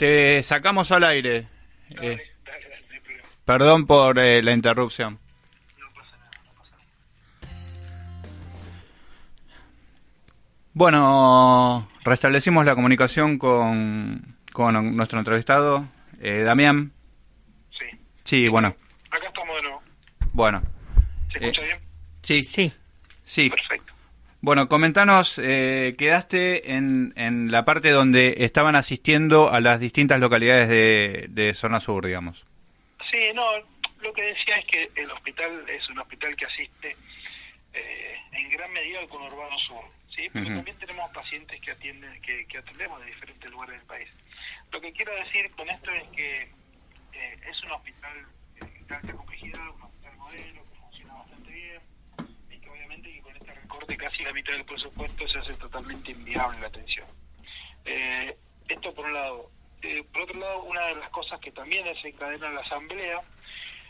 te sacamos al aire. Eh, perdón por eh, la interrupción. Bueno, restablecimos la comunicación con, con nuestro entrevistado, eh, Damián. Sí. Sí, bueno, Acá estamos de nuevo. bueno. ¿Se Eh, escucha bien? Sí, Sí. sí. Perfecto. Bueno, comentanos, eh, quedaste en, en la parte donde estaban asistiendo a las distintas localidades de, de zona sur, digamos. Sí, no, lo que decía es que el hospital es un hospital que asiste eh, en gran medida al conurbano sur, ¿sí? Pero también tenemos pacientes que atienden que, que atendemos de diferentes lugares del país. Lo que quiero decir con esto es que eh, es un hospital eh, de alta complejidad, un hospital modelo que funciona bastante bien y que obviamente que recorte casi la mitad del presupuesto se hace totalmente inviable la atención. Eh, esto por un lado. Eh, por otro lado, una de las cosas que también desencadena en la Asamblea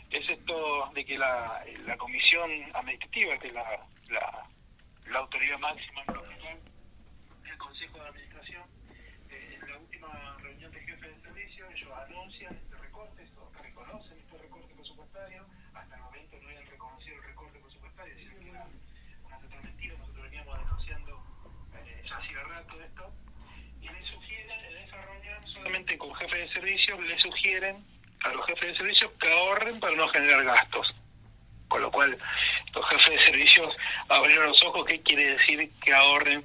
es esto de que la, la comisión administrativa, que es la, la, autoridad máxima en el hospital, el Consejo de Administración, eh, en la última reunión de jefes de servicio, ellos anuncian hasta el momento no habían reconocido el recorte presupuestario, decían que era una total mentira, nosotros veníamos denunciando eh, ya hacía rato esto, y le sugieren en esa reunión, solamente con jefes de servicio, le sugieren a los jefes de servicio que ahorren para no generar gastos. Con lo cual, los jefes de servicios abrieron los ojos, ¿qué quiere decir que ahorren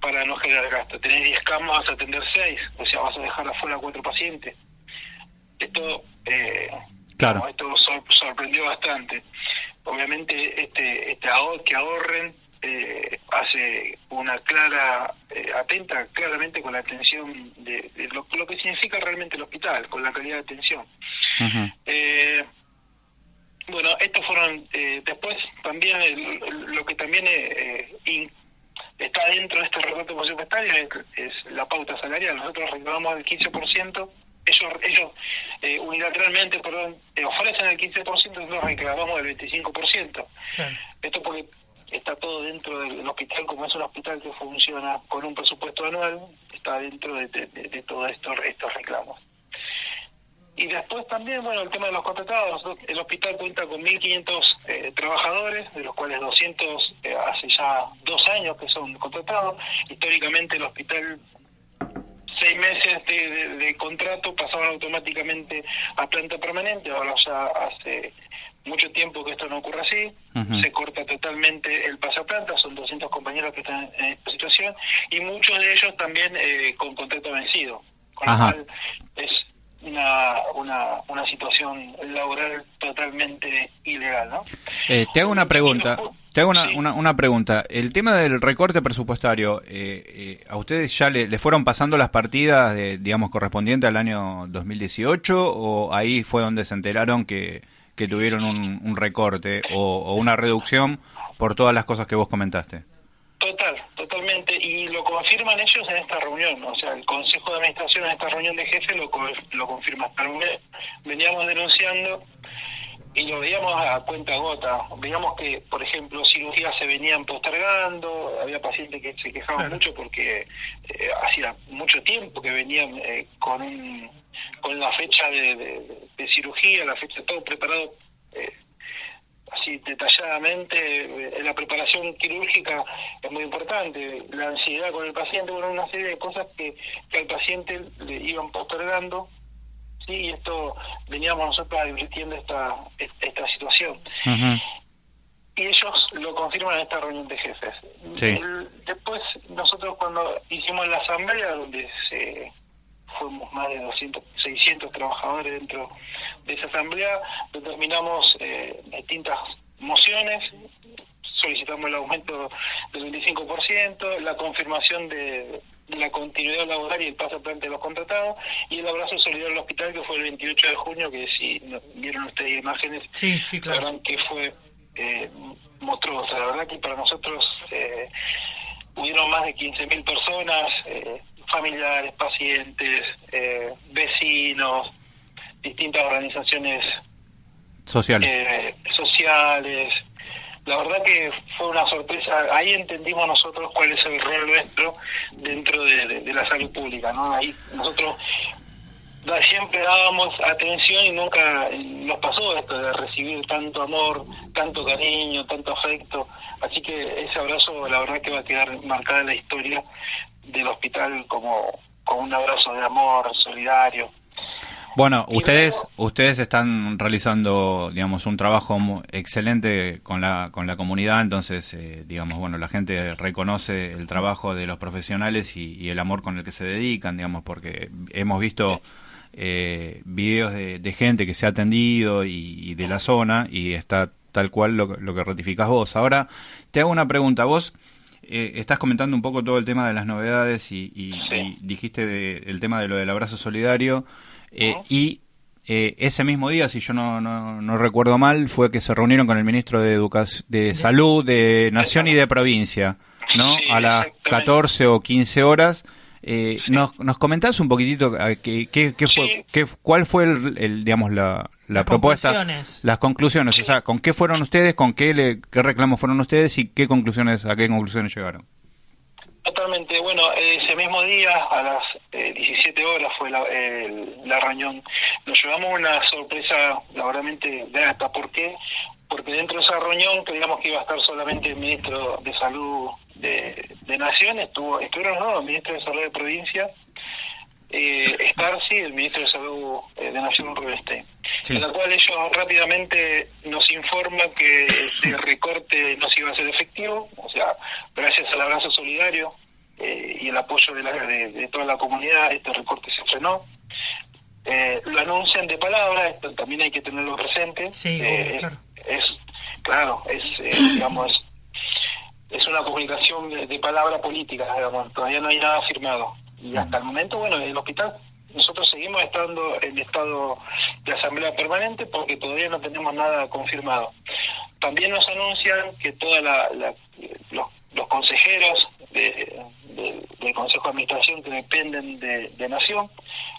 para no generar gastos? Tenés 10 camas, vas a atender 6, o sea, vas a dejar afuera 4 pacientes. Esto, eh, Claro. no, esto sor- sorprendió bastante. Obviamente, este, este que ahorren eh, hace una clara, eh, atenta claramente con la atención de, de lo, lo que significa realmente el hospital, con la calidad de atención. Eh, bueno, estos fueron, eh, después también el- lo que también eh, in- está dentro de este recorte presupuestario es, es la pauta salarial. Nosotros reclamamos el 15%, ellos, ellos eh, unilateralmente perdón, eh, ofrecen el 15%, nosotros reclamamos el 25%. Claro. Esto porque está todo dentro del hospital, como es un hospital que funciona con un presupuesto anual, está dentro de, de, todos estos, estos reclamos. Y después también, bueno, el tema de los contratados. El hospital cuenta con 1.500 eh, trabajadores, de los cuales 200 eh, hace ya dos años que son contratados. Históricamente el hospital, seis meses de- de contrato pasaban automáticamente a planta permanente. Ahora ya hace mucho tiempo que esto no ocurre así. Se corta totalmente el pasaplanta, son 200 compañeros que están en esta situación y muchos de ellos también eh, con contrato vencido. Con Ajá. lo cual es una, una, una situación laboral totalmente ilegal, ¿no? Eh, te hago una pregunta. Te hago una, Sí. una, una pregunta. El tema del recorte presupuestario, eh, eh, ¿a ustedes ya le, le fueron pasando las partidas, de, digamos, correspondientes al año 2018 o ahí fue donde se enteraron que, que tuvieron un, un recorte o, o una reducción por todas las cosas que vos comentaste? Total, totalmente. Y lo confirman ellos en esta reunión. O sea, el Consejo de Administración en esta reunión de jefes lo, lo confirma. Veníamos denunciando y lo veíamos a cuenta gota. Veíamos que, por ejemplo, cirugías se venían postergando, había pacientes que se quejaban Claro. mucho porque eh, hacía mucho tiempo que venían eh, con un, con la fecha de, de- de cirugía, la fecha todo preparado eh, así detalladamente, eh, la preparación quirúrgica es muy importante, la ansiedad con el paciente, bueno, una serie de cosas que, que al paciente le iban postergando, sí, y esto veníamos nosotros advirtiendo esta, esta situación. Y ellos lo confirman en esta reunión de jefes. Sí. El- después, nosotros cuando hicimos la asamblea, donde se fuimos más de 200, 600 trabajadores dentro de esa asamblea, determinamos eh, distintas mociones, solicitamos el aumento del 25%, la confirmación de, de la continuidad laboral y el paso adelante de los contratados, y el abrazo solidario al hospital, que fue el 28 de junio, que si vieron ustedes imágenes, Sí, sí, la claro. verdad que fue eh, monstruosa. La verdad que para nosotros eh, hubieron más de 15.000 personas, eh, familiares, pacientes, eh, vecinos, distintas organizaciones Sociales. eh, sociales. La verdad que fue una sorpresa. Ahí entendimos nosotros cuál es el rol nuestro dentro de, de- de la salud pública. ¿no? Ahí nosotros siempre dábamos atención y nunca nos pasó esto de recibir tanto amor, tanto cariño, tanto afecto. Así que ese abrazo, la verdad que va a quedar marcada en la historia del hospital como, como un abrazo de amor solidario. Bueno, Y ustedes luego- ustedes están realizando, digamos, un trabajo excelente con la con la comunidad, entonces, eh, digamos, bueno, la gente reconoce el trabajo de los profesionales y, y el amor con el que se dedican, digamos, porque hemos visto eh, videos de, de gente que se ha atendido y, y de la zona y está tal cual lo, que- lo que ratificás vos. Ahora, te hago una pregunta. Vos eh, estás comentando un poco todo el tema de las novedades y, y- Sí. y dijiste de- el tema de lo del abrazo solidario. Eh. Y eh, ese mismo día, si yo no, no, no recuerdo mal, fue que se reunieron con el ministro de, Educación, de Salud de Nación y de Provincia, ¿no? Sí, a las exactamente. 14 o 15 horas. Eh, ¿nos, ¿Nos comentás un poquitito eh, qué, qué, qué fue, Sí. qué, cuál fue el, el, digamos, la, la Las propuesta? conclusiones. Las conclusiones, o sea, ¿con qué fueron ustedes, con qué, le, qué reclamos fueron ustedes y qué conclusiones, a qué conclusiones llegaron? Totalmente. Bueno, ese mismo día, a las eh, 17 horas, fue la, el- la reunión nos llevamos una sorpresa laboralmente grata. ¿Por qué? Porque dentro de esa reunión creíamos que iba a estar solamente el ministro de Salud de, de Nación, estuvo, estuvieron no, el ministro de Salud de Provincia, eh, Starcy, el ministro de Salud eh, de Nación Rubinstein, en la cual ellos rápidamente nos informan que este recorte no se iba a ser efectivo, o sea, gracias al abrazo solidario eh, y el apoyo de, la, de, toda la comunidad, este recorte se frenó. Eh, lo anuncian de palabra, esto también hay que tenerlo presente. Sí, claro. Es, claro, es, digamos, es una comunicación de, palabra política, digamos, todavía no hay nada firmado. Y hasta el momento, bueno, el hospital, nosotros seguimos estando en estado de asamblea permanente porque todavía no tenemos nada confirmado. También nos anuncian que todos los, los, consejeros de, del Consejo de Administración que dependen de, de Nación,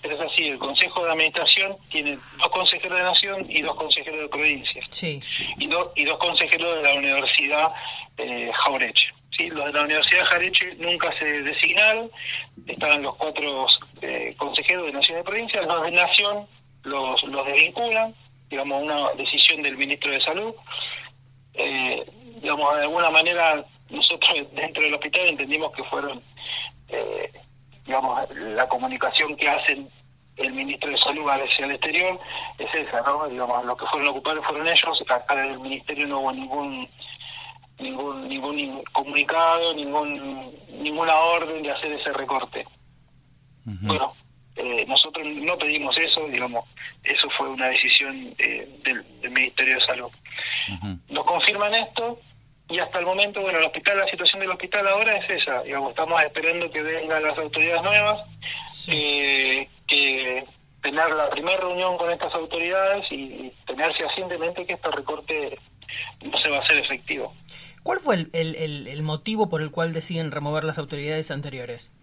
es así, el Consejo de Administración tiene dos consejeros de Nación y dos consejeros de provincia. Sí. Y, y dos consejeros de la Universidad eh, Jaureche. ¿Sí? Los de la Universidad Jaureche nunca se designaron, estaban los cuatro eh, consejeros de Nación de provincia, los de Nación los, los desvinculan, digamos, una decisión del ministro de Salud. Eh, digamos, de alguna manera nosotros dentro del hospital entendimos que fueron, eh, digamos, la comunicación que hacen el ministro de Salud hacia el exterior es esa, ¿no? Digamos, los que fueron ocupados fueron ellos, acá en el ministerio no hubo ningún ningún ningún comunicado, ningún ninguna orden de hacer ese recorte. Bueno, eh, nosotros no pedimos eso, digamos, eso fue una decisión eh, del, Ministerio de Salud. Nos confirman esto y hasta el momento, bueno, el hospital, la situación del hospital ahora es esa, digamos, estamos esperando que vengan las autoridades nuevas, eh, que tener la primera reunión con estas autoridades y, tener fehacientemente que este recorte se va a hacer efectivo. ¿Cuál fue el, el, el, motivo por el cual deciden remover las autoridades anteriores?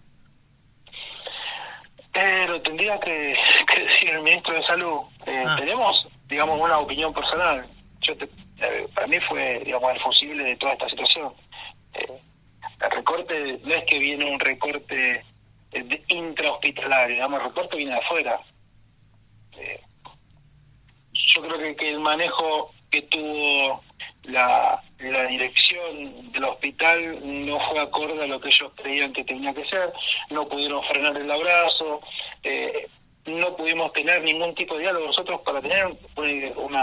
Pero tendría que, decir el ministro de Salud. Eh, ah. Tenemos, digamos, una opinión personal. Yo eh, para mí fue, digamos, el fusible de toda esta situación. Eh, el recorte no es que viene un recorte intrahospitalario, digamos, el recorte viene de afuera. yo creo que el manejo que tuvo la, la dirección del hospital no fue acorde a lo que ellos creían que tenía que ser, no pudieron frenar el abrazo, eh, no pudimos tener ningún tipo de diálogo nosotros para tener un,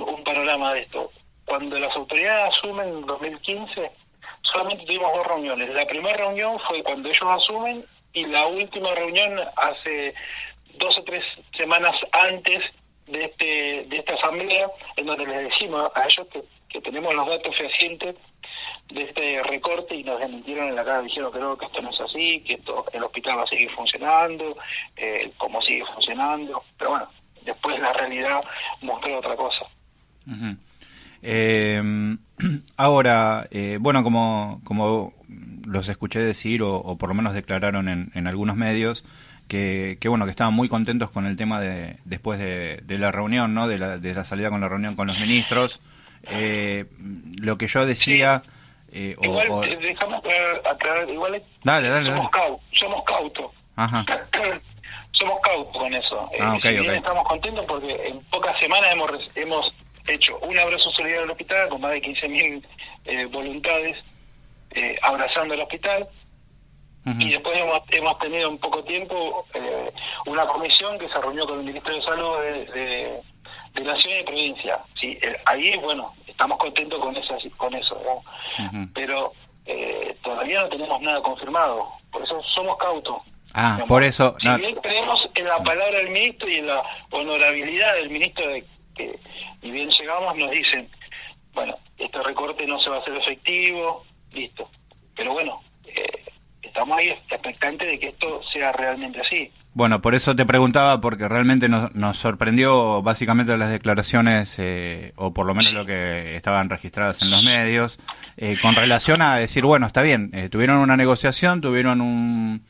un panorama de esto. Cuando las autoridades asumen en 2015, solamente tuvimos dos reuniones. La primera reunión fue cuando ellos asumen y la última reunión hace dos o tres semanas antes de este de esta asamblea en donde les decimos a ellos que, tenemos los datos fehacientes de este recorte y nos desmintieron en la cara dijeron que no que esto no es así que el hospital va a seguir funcionando eh, como sigue funcionando. Pero bueno después la realidad mostró otra cosa. Eh, ahora eh, bueno como como los escuché decir o, por lo menos declararon en, en algunos medios que, bueno que estaban muy contentos con el tema de después de, la reunión no de la, de la salida con la reunión con los ministros. Eh, lo que yo decía eh, igual o, dejamos aclarar igual dale, dale, somos, Cautos, somos cautos. Ajá. somos cautos con eso. Ah, eh, estamos contentos porque en pocas semanas hemos hemos hecho un abrazo solidario al hospital con más de 15.000 eh, voluntades eh, abrazando el hospital y después hemos, hemos tenido en poco tiempo eh, una comisión que se reunió con el Ministerio de Salud de, de, Nación y de Provincia. Sí, eh, ahí, bueno, estamos contentos con, esa, con eso, pero eh, todavía no tenemos nada confirmado, por eso somos cautos. Ah, por eso... Si bien creemos en la palabra del ministro y en la honorabilidad del ministro, de que y bien llegamos, nos dicen, bueno, este recorte no se va a hacer efectivo, listo. Pero bueno, eh, estamos ahí expectantes de que esto sea realmente así. Bueno, por eso te preguntaba, porque realmente nos, nos sorprendió básicamente las declaraciones, eh, o por lo menos lo que estaban registradas en los medios, eh, con relación a decir, bueno, está bien, eh, tuvieron una negociación, tuvieron un...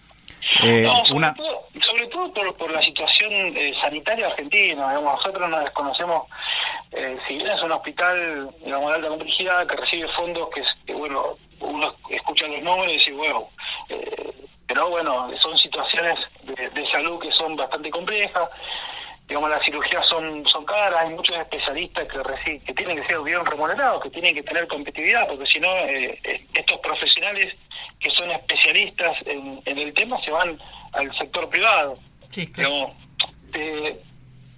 no, sobre, todo, sobre todo por, por la situación sanitaria argentina, digamos, nosotros nos desconocemos, si bien es un hospital digamos, de alta complejidad que recibe fondos que, que bueno, uno escucha los nombres y dice, bueno, eh, pero bueno, son situaciones de, de salud que son bastante complejas digamos, las cirugías son, son caras, hay muchos especialistas que tienen que ser bien remunerados, que tienen que tener competitividad, porque si no, eh, eh, estos profesionales que son especialistas en, en el tema se van al sector privado. Sí, claro. Digamos, eh,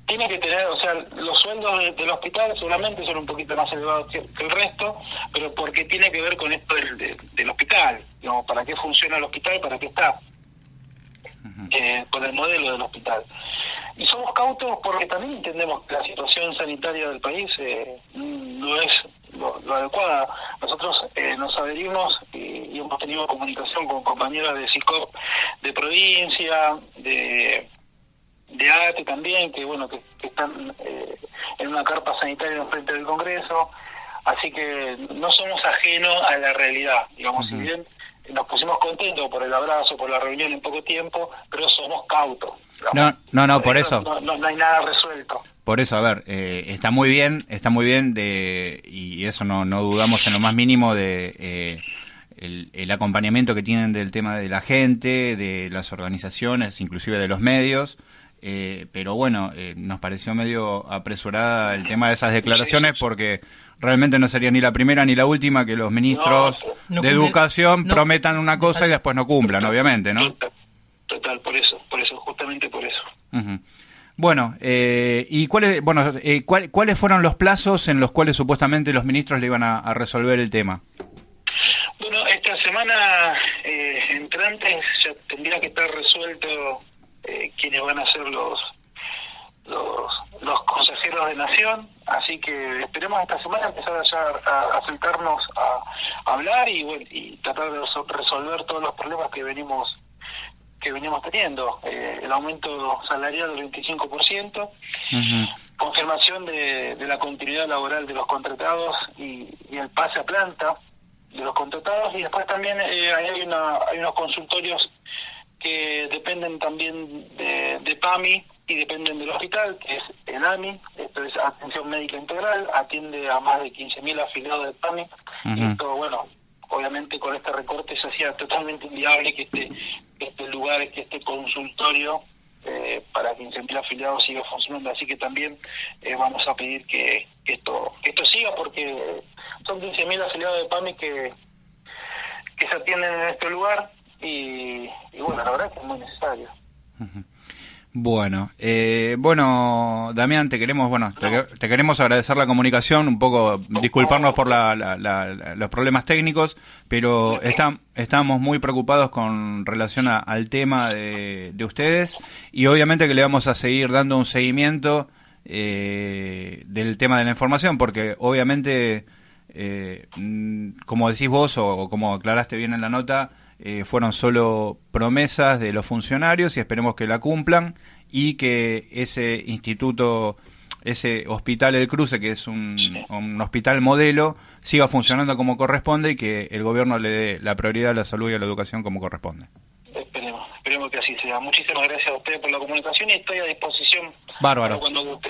tiene que tener, o sea, los sueldos de- del hospital seguramente son un poquito más elevados que, el resto, pero porque tiene que ver con esto del, de- del hospital, digamos, para qué funciona el hospital, para qué está, eh, con el modelo del hospital. Y somos cautos porque también entendemos que la situación sanitaria del país eh, no es lo, lo adecuada. Nosotros eh, nos adherimos y, y hemos tenido comunicación con compañeros de SICOP de provincia, de de ATE también, que bueno, que, que están eh, en una carpa sanitaria en frente del Congreso, así que no somos ajenos a la realidad, digamos, si bien nos pusimos contentos por el abrazo, por la reunión en poco tiempo, pero somos cautos. digamos. No, no, no, por eso. No, no, no hay nada resuelto. Por eso, a ver, eh, está muy bien, está muy bien de, y eso no, no dudamos en lo más mínimo de eh, el, el acompañamiento que tienen del tema de la gente, de las organizaciones, inclusive de los medios. Eh, pero bueno, eh, nos pareció medio apresurada el tema de esas declaraciones porque realmente no sería ni la primera ni la última que los ministros No de cumple- educación no. prometan una cosa y después no cumplan, obviamente, ¿no? Total, total, por eso, por eso, justamente por eso. Bueno, eh, ¿y cuáles, bueno, eh, cuál- cuáles fueron los plazos en los cuales supuestamente los ministros le iban a, a resolver el tema? Bueno, esta semana eh, entrante ya tendría que estar resuelto eh, quiénes van a ser los, los los consejeros de nación, así que esperemos esta semana empezar ya a, a sentarnos a, a hablar y, bueno, y tratar de resol- resolver todos los problemas que venimos que venimos teniendo, Eh, el aumento salarial del 25%, Ujú. confirmación de, de la continuidad laboral de los contratados y, y el pase a planta de los contratados. Y después también eh, hay, una, hay unos consultorios que dependen también de, de PAMI y dependen del hospital, que es el AMI, esto es Atención Médica Integral, atiende a más de 15.000 afiliados de PAMI. Y esto, bueno, obviamente con este recorte se hacía totalmente inviable que este, que este lugar, que este consultorio eh, para 15.000 afiliados siga funcionando. Así que también eh, vamos a pedir que, que esto que esto siga porque son 15.000 afiliados de PAMI que, que se atienden en este lugar y, y bueno, la verdad es que es muy necesario. Bueno, eh, bueno, Damián, te queremos, bueno, te, te queremos agradecer la comunicación, un poco disculparnos por la- la- la- la- los problemas técnicos, pero está- estamos muy preocupados con relación a- al tema de, de ustedes y obviamente que le vamos a seguir dando un seguimiento eh, del tema de la información, porque obviamente, eh, mm, como decís vos o, o como aclaraste bien en la nota, eh, fueron solo promesas de los funcionarios y esperemos que la cumplan y que ese instituto, ese hospital El Cruce, que es un, un hospital modelo, siga funcionando como corresponde y que el gobierno le dé la prioridad a la salud y a la educación como corresponde. Esperemos, esperemos que así sea. Muchísimas gracias a ustedes por la comunicación y estoy a disposición Bárbaro.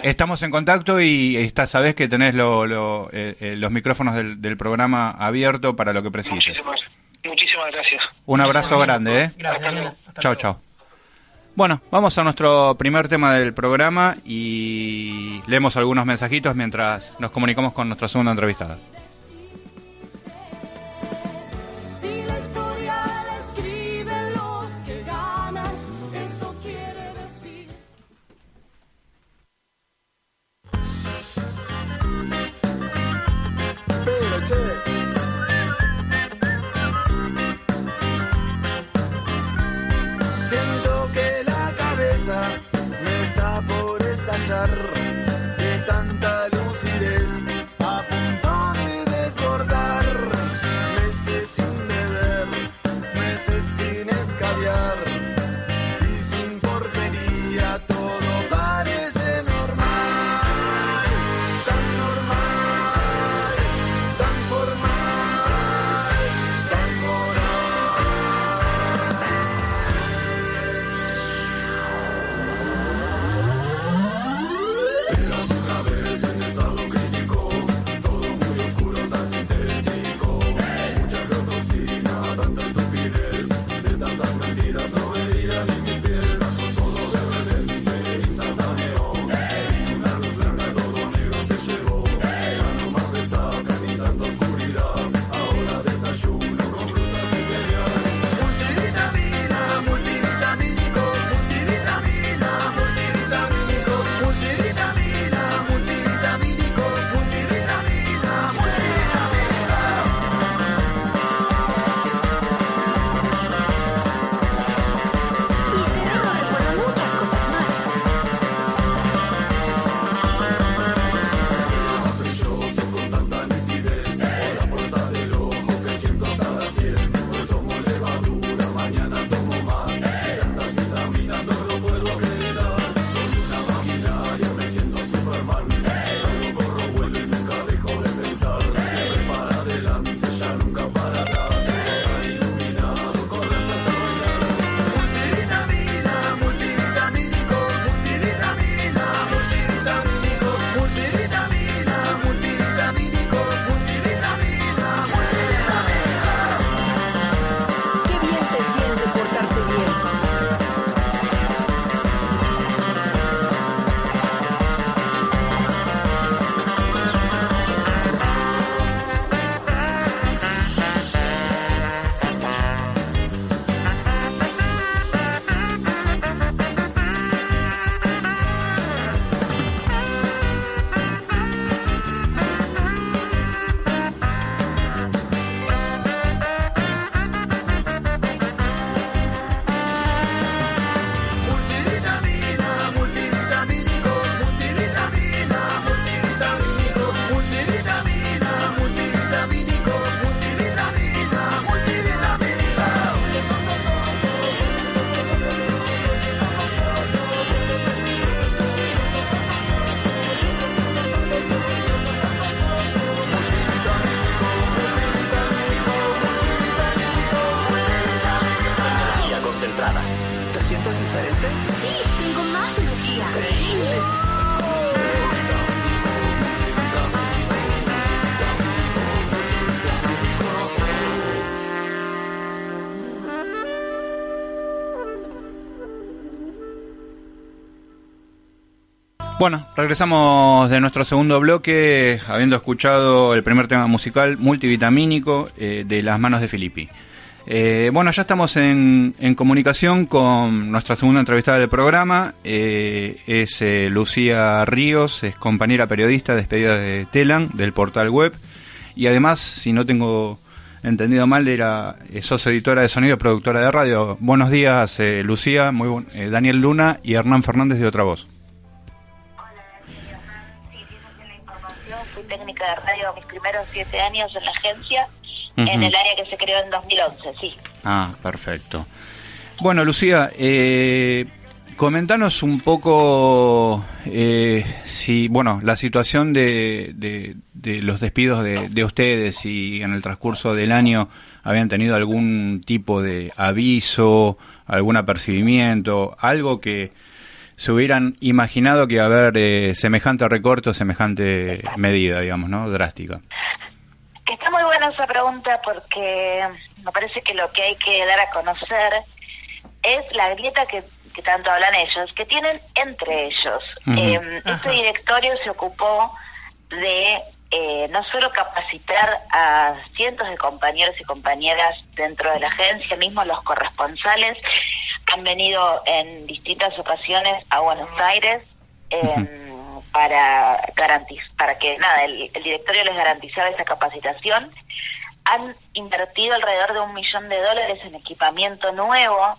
Estamos en contacto y está, sabés que tenés lo- lo- eh, eh, los micrófonos del, del programa abierto para lo que precises. Muchísimas, muchísimas gracias. Un abrazo grande, ¿eh? Gracias, Chao, chao. Bueno, vamos a nuestro primer tema del programa y leemos algunos mensajitos mientras nos comunicamos con nuestra segunda entrevistada. agarrar. Regresamos de nuestro segundo bloque, habiendo escuchado el primer tema musical multivitamínico eh, de las manos de Filippi. Eh, bueno, ya estamos en, comunicación con nuestra segunda entrevistada del programa. eh, es Lucía Ríos, es compañera periodista despedida de Telan, del portal web. Y además, si no tengo entendido mal, era socio editora de sonido y productora de radio. Buenos días, Lucía, muy Daniel Luna y Hernán Fernández de Otra Voz. De radio mis primeros siete años en la agencia, Ujú. en el área que se creó en 2011, sí. Ah, perfecto. Bueno, Lucía, eh, comentanos un poco eh, si, bueno, la situación de, de- de los despidos de, de ustedes, si en el transcurso del año habían tenido algún tipo de aviso, algún apercibimiento, algo que se hubieran imaginado que iba a haber eh, semejante recorte o semejante medida, digamos, ¿no? Drástica. Está muy buena esa pregunta porque me parece que lo que hay que dar a conocer es la grieta que, que tanto hablan ellos, que tienen entre ellos. Eh, este directorio se ocupó de eh, no solo capacitar a cientos de compañeros y compañeras dentro de la agencia, mismo los corresponsales han venido en distintas ocasiones a Buenos Aires eh, para garantiz para que nada el, el directorio les garantizaba esa capacitación. Han invertido alrededor de un millón de dólares en equipamiento nuevo.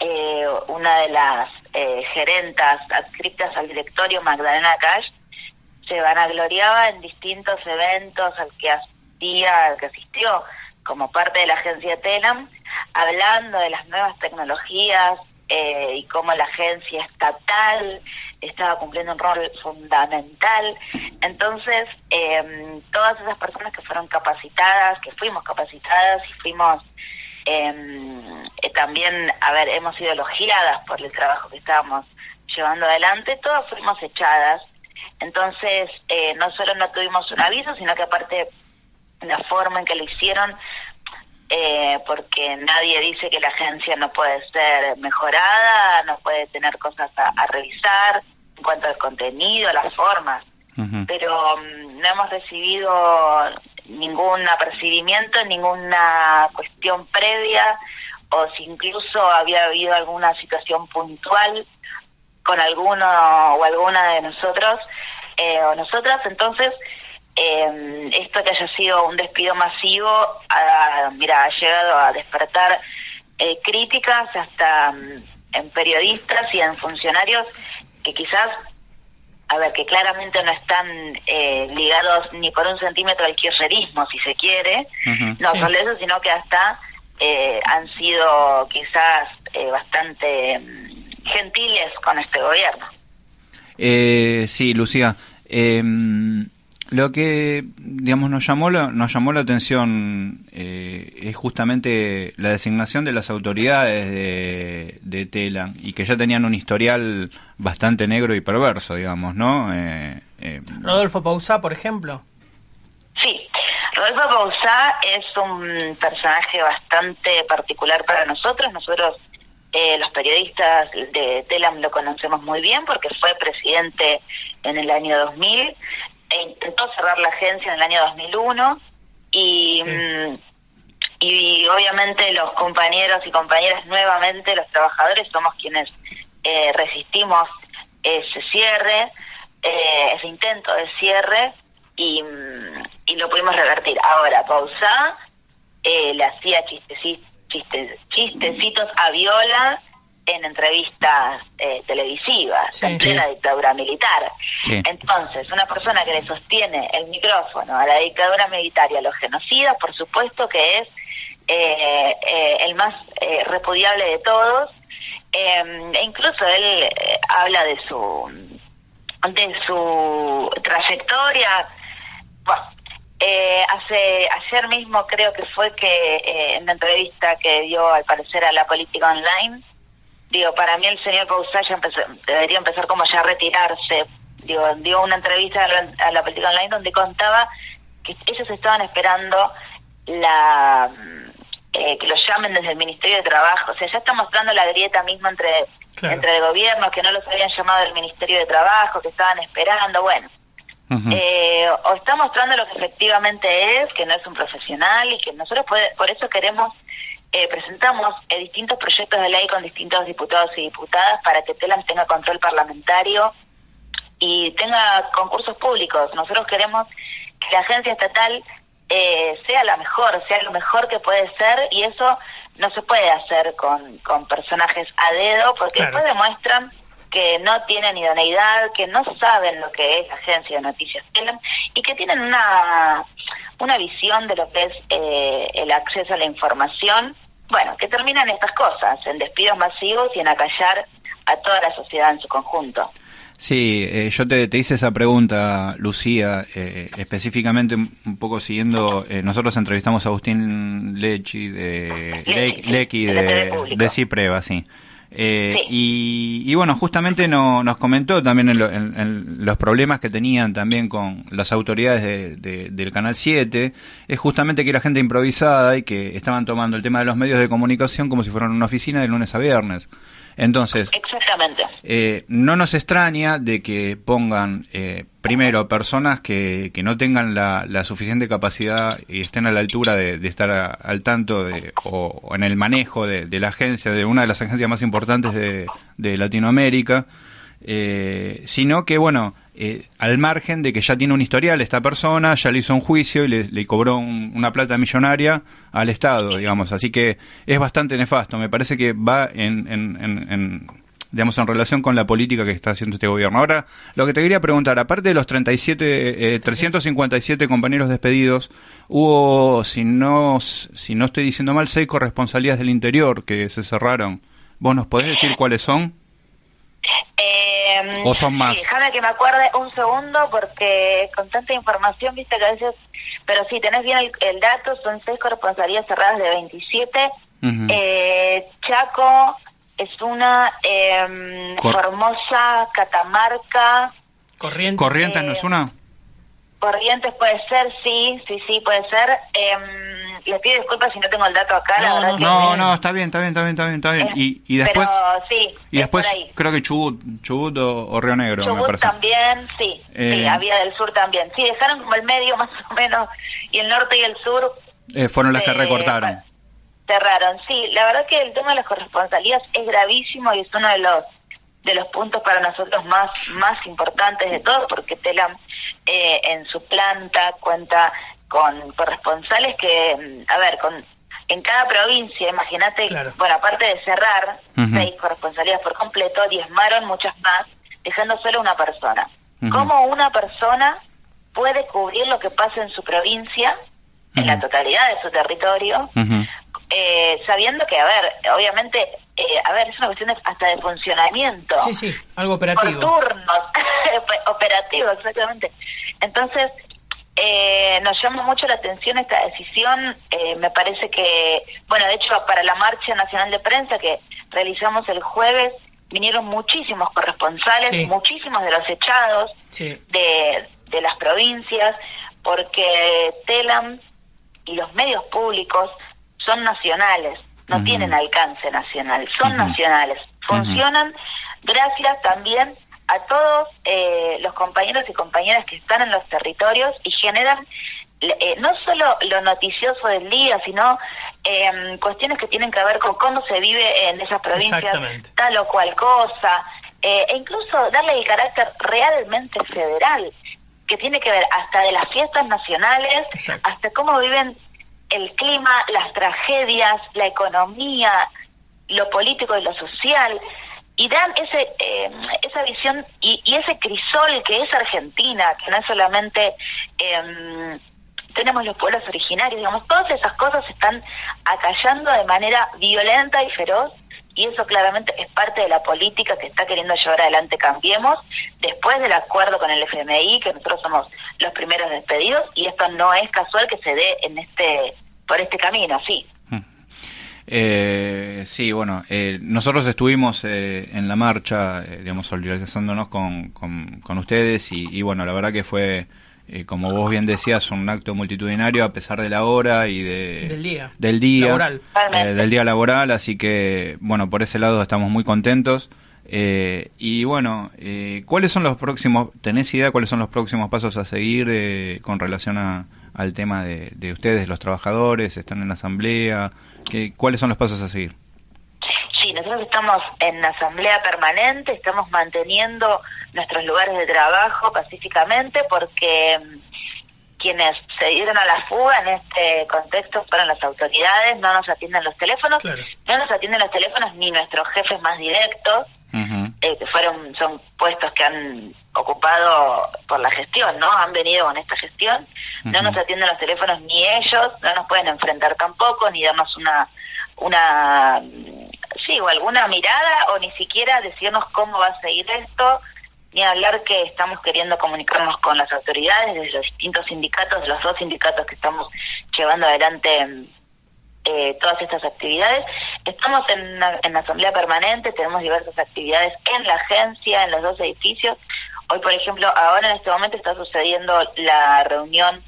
Eh, una de las eh, gerentas adscritas al directorio, Magdalena Cash, se vanagloriaba en distintos eventos al que asistía, al que asistió como parte de la agencia Telam, hablando de las nuevas tecnologías eh, y cómo la agencia estatal estaba cumpliendo un rol fundamental. Entonces, eh, todas esas personas que fueron capacitadas, que fuimos capacitadas y fuimos eh, eh, también, a ver, hemos sido elogiadas por el trabajo que estábamos llevando adelante, todas fuimos echadas. Entonces, eh, no solo no tuvimos un aviso, sino que aparte la forma en que lo hicieron, eh, porque nadie dice que la agencia no puede ser mejorada, no puede tener cosas a, a revisar en cuanto al contenido, las formas. Pero mm, no hemos recibido ningún apercibimiento, ninguna cuestión previa, o si incluso había habido alguna situación puntual con alguno o alguna de nosotros eh, o nosotras, entonces eh, esto que haya sido un despido masivo, ha, mira, ha llegado a despertar eh, críticas hasta mm, en periodistas y en funcionarios que quizás a ver, que claramente no están eh, ligados ni por un centímetro al kirchnerismo, si se quiere, no Sí. solo eso, sino que hasta eh, han sido quizás eh, bastante mm, gentiles con este gobierno. Eh, sí, Lucía. Lo que, digamos, nos llamó la, nos llamó la atención eh, es justamente la designación de las autoridades de, de Telam y que ya tenían un historial bastante negro y perverso, digamos, ¿no? Eh, eh, Rodolfo Pausá, por ejemplo. Sí, Rodolfo Bauzá es un personaje bastante particular para nosotros. Nosotros, eh, los periodistas de Telam, lo conocemos muy bien porque fue presidente en el año 2000 e intentó cerrar la agencia en el año 2001 y, Sí. mm, y obviamente los compañeros y compañeras nuevamente, los trabajadores, somos quienes eh, resistimos ese cierre, eh, ese intento de cierre y, mm, y lo pudimos revertir. Ahora, Pausá eh, le hacía chisteci- chiste- chistecitos a Viola en entrevistas eh, televisivas, Sí. en plena dictadura militar. Sí. Entonces, una persona que le sostiene el micrófono a la dictadura militar y a los genocidas, por supuesto que es eh, eh, el más eh, repudiable de todos. Eh, e incluso él eh, habla de su de su trayectoria. Bueno, eh, hace ayer mismo creo que fue que eh, en la entrevista que dio al parecer a la política online digo, para mí el señor empezó- debería empezar como ya a retirarse. Digo, dio una entrevista a la, a la política online donde contaba que ellos estaban esperando la eh, que los llamen desde el Ministerio de Trabajo. O sea, ya está mostrando la grieta misma entre, Claro. entre el gobierno, que no los habían llamado del Ministerio de Trabajo, que estaban esperando. Bueno, eh, o está mostrando lo que efectivamente es, que no es un profesional y que nosotros puede- por eso queremos, eh, presentamos eh, distintos proyectos de ley con distintos diputados y diputadas para que TELAM tenga control parlamentario y tenga concursos públicos. Nosotros queremos que la agencia estatal eh, sea la mejor, sea lo mejor que puede ser y eso no se puede hacer con, con personajes a dedo porque Claro. después demuestran que no tienen idoneidad, que no saben lo que es la agencia de noticias Telam y que tienen una, una visión de lo que es eh, el acceso a la información, bueno, que terminan estas cosas, en despidos masivos y en acallar a toda la sociedad en su conjunto. Sí, eh, yo te, te hice esa pregunta, Lucía, eh, específicamente un poco siguiendo, eh, nosotros entrevistamos a Agustín Lechi de, Lechi, de de Cipreva, sí. Eh, Sí. y, y bueno, justamente no- nos comentó también en, lo- en- en los problemas que tenían también con las autoridades de- de- del Canal 7, es justamente que era gente improvisada y que estaban tomando el tema de los medios de comunicación como si fueran una oficina de lunes a viernes. Entonces, Exactamente. eh, no nos extraña de que pongan eh, primero personas que, que no tengan la, la suficiente capacidad y estén a la altura de, de estar a- al tanto de, o, o en el manejo de, de la agencia, de una de las agencias más importantes de, de Latinoamérica, eh, sino que, bueno, eh, al margen de que ya tiene un historial esta persona, ya le hizo un juicio y le, cobró un- una plata millonaria al Estado, digamos. Así que es bastante nefasto. Me parece que va en, en- en- en, digamos, en relación con la política que está haciendo este gobierno. Ahora, lo que te quería preguntar, aparte de los 37, eh, 357 compañeros despedidos, hubo, si no, si no estoy diciendo mal, seis corresponsalías del interior que se cerraron. ¿Vos nos podés decir cuáles son? Eh, ¿O son más? sí, déjame que me acuerde un segundo porque con tanta información, viste que a veces... Pero sí, tenés bien el, el dato, son seis corresponsalías cerradas de 27. Ujú. eh, Chaco es una, eh, Cor- Formosa, Catamarca, Corrientes. ¿Corrientes no es una? Corrientes puede ser, sí, sí, sí, puede ser. Eh, les pido disculpas si no tengo el dato acá, la No, verdad no, que... No, no, está bien, está bien, está bien, está bien, está bien. Eh, Y, y después, Pero sí, y es después creo que Chubut, Chubut o, o Río Negro, me parece. también, sí, Eh, sí, había del sur también. Sí, dejaron como el medio más o menos, y el norte y el sur Eh, fueron las que eh, recortaron. cerraron. Sí, la verdad que el tema de las corresponsalías es gravísimo y es uno de los de los puntos para nosotros más más importantes de todo, porque Telam eh, en su planta cuenta con corresponsales que, mm, a ver, con en cada provincia, imagínate, Claro. bueno, aparte de cerrar seis corresponsalías por completo, diezmaron muchas más, dejando solo una persona. Ujú. ¿Cómo una persona puede cubrir lo que pasa en su provincia, en la totalidad de su territorio, eh, sabiendo que, a ver, obviamente, eh, a ver, es una cuestión de- hasta de funcionamiento. Sí, sí, algo Por operativo. turnos, operativo, exactamente. Entonces, eh, nos llama mucho la atención esta decisión. eh, me parece que, bueno, de hecho, para la Marcha Nacional de Prensa que realizamos el jueves, vinieron muchísimos corresponsales, Sí. muchísimos de los echados Sí. de, de las provincias, porque Telam y los medios públicos son nacionales, no tienen alcance nacional, son nacionales, funcionan gracias también a todos eh, los compañeros y compañeras que están en los territorios y generan eh, no solo lo noticioso del día, sino eh, cuestiones que tienen que ver con cómo se vive en esas provincias, tal o cual cosa, eh, e incluso darle el carácter realmente federal, que tiene que ver hasta de las fiestas nacionales, Exacto. hasta cómo viven el clima, las tragedias, la economía, lo político y lo social, y dan ese eh, esa visión y, y ese crisol que es Argentina, que no es solamente... em, tenemos los pueblos originarios, digamos, todas esas cosas se están acallando de manera violenta y feroz y eso claramente es parte de la política que está queriendo llevar adelante Cambiemos después del acuerdo con el FMI, que nosotros somos los primeros despedidos y esto no es casual que se dé en este por este camino, sí. Eh, sí, bueno, eh, nosotros estuvimos eh, en la marcha, eh, digamos, solidarizándonos con, con, con ustedes y, y, bueno, la verdad que fue, eh, como vos bien decías, un acto multitudinario a pesar de la hora y de, Del día. del día, Laboral. eh, del día laboral, así que bueno, por ese lado estamos muy contentos. Eh, y bueno, eh, ¿cuáles son los próximos, tenés idea cuáles son los próximos pasos a seguir eh, con relación a, al tema de, de ustedes, los trabajadores, están en la asamblea? ¿Qué, ¿Cuáles son los pasos a seguir? Sí, nosotros estamos en asamblea permanente, estamos manteniendo nuestros lugares de trabajo pacíficamente porque mm, quienes se dieron a la fuga en este contexto fueron las autoridades, no nos atienden los teléfonos, Claro. no nos atienden los teléfonos ni nuestros jefes más directos, Eh, que fueron son puestos que han ocupado por la gestión, ¿no? Han venido con esta gestión, no nos atienden los teléfonos ni ellos, no nos pueden enfrentar tampoco, ni darnos una una mm, sí o alguna mirada o ni siquiera decirnos cómo va a seguir esto, ni hablar que estamos queriendo comunicarnos con las autoridades de los distintos sindicatos, de los dos sindicatos que estamos llevando adelante mm, eh, todas estas actividades. Estamos en, una- en la asamblea permanente, tenemos diversas actividades en la agencia, en los dos edificios. Hoy, por ejemplo, ahora en este momento está sucediendo la reunión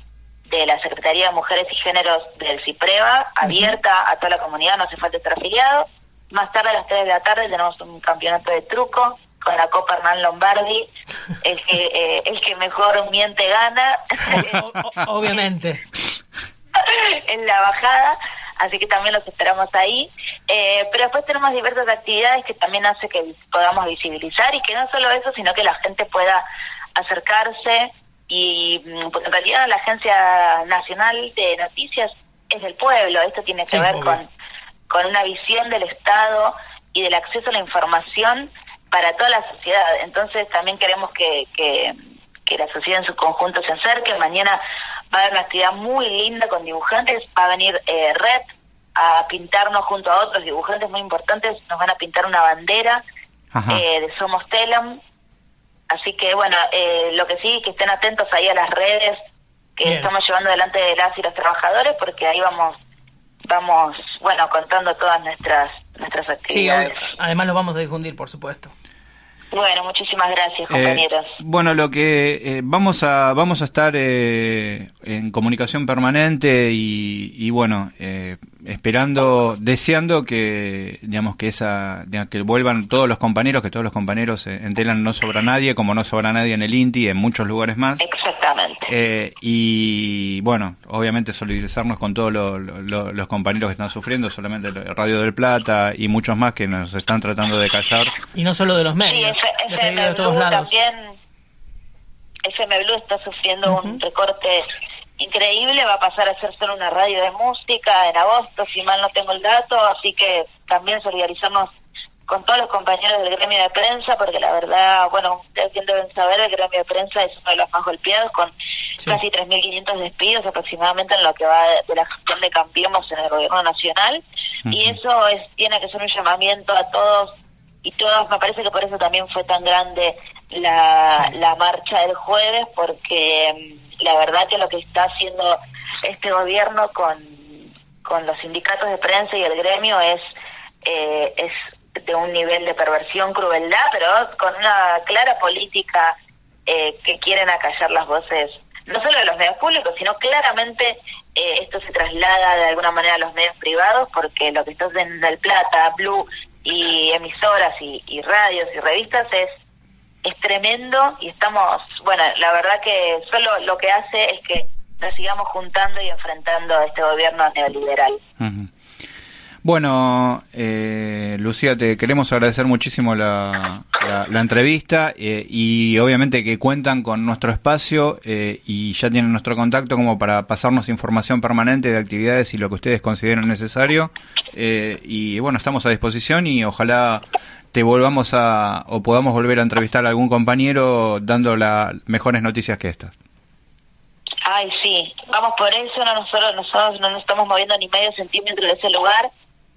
de la Secretaría de Mujeres y Géneros del CIPREVA, abierta a toda la comunidad, no hace falta estar afiliado. Más tarde, a las 3 de la tarde, tenemos un campeonato de truco con la Copa Hernán Lombardi. El que, eh, el que mejor miente gana. Obviamente. en la bajada, así que también los esperamos ahí. Eh, pero después tenemos diversas actividades que también hace que podamos visibilizar y que no solo eso, sino que la gente pueda acercarse y porque en realidad la Agencia Nacional de Noticias es del pueblo, esto tiene que Sí, ver obvio. con, con una visión del Estado y del acceso a la información para toda la sociedad. Entonces también queremos que, que, que la sociedad en su conjunto se acerque. Mañana va a haber una actividad muy linda con dibujantes, va a venir eh, Red a pintarnos junto a otros dibujantes muy importantes, nos van a pintar una bandera eh, de Somos Telam. Así que bueno, eh, lo que sí, que estén atentos ahí a las redes que Bien. estamos llevando delante de las y los trabajadores, porque ahí vamos, vamos, bueno, contando todas nuestras nuestras Sí, actividades. obvio. además lo vamos a difundir, por supuesto. Bueno, muchísimas gracias, Eh, compañeros. bueno, lo que eh, vamos a vamos a estar eh, en comunicación permanente y, y bueno, eh, esperando, deseando que digamos que esa digamos, que vuelvan todos los compañeros, que todos los compañeros eh, en Telan no sobra nadie, como no sobra nadie en el INTI, en muchos lugares más. Exactamente. Eh, y bueno, obviamente solidarizarnos con todos lo- lo- lo- los compañeros que están sufriendo, solamente el Radio del Plata y muchos más que nos están tratando de callar. Y no solo de los Sí, medios, de todos lados. también. FM Blue está sufriendo un recorte increíble, va a pasar a ser solo una radio de música en agosto, si mal no tengo el dato, así que también solidarizarnos con todos los compañeros del gremio de prensa, porque la verdad, bueno, ustedes bien deben saber, el gremio de prensa es uno de los más golpeados, con Sí. casi 3.500 despidos aproximadamente en lo que va de, la gestión de Cambiemos en el gobierno nacional, y eso es tiene que ser un llamamiento a todos y todos, me parece que por eso también fue tan grande la, Sí. la marcha del jueves, porque mm, la verdad que lo que está haciendo este gobierno con, con los sindicatos de prensa y el gremio es, eh, es de un nivel de perversión, crueldad, pero con una clara política eh, que quieren acallar las voces, no solo de los medios públicos, sino claramente eh, esto se traslada de alguna manera a los medios privados, porque lo que está en El Plata, Blue y emisoras y radios y revistas es es tremendo y estamos, bueno, la verdad que solo lo que hace es que nos sigamos juntando y enfrentando a este gobierno neoliberal. Bueno, eh, Lucía, te queremos agradecer muchísimo la, la- la entrevista eh, y obviamente que cuentan con nuestro espacio eh, y ya tienen nuestro contacto como para pasarnos información permanente de actividades y lo que ustedes consideren necesario. Eh, y bueno, estamos a disposición y ojalá te volvamos a o podamos volver a entrevistar a algún compañero dando las mejores noticias que estas. Ay, sí, vamos por eso, no nosotros, nosotros no nos estamos moviendo ni medio centímetro de ese lugar,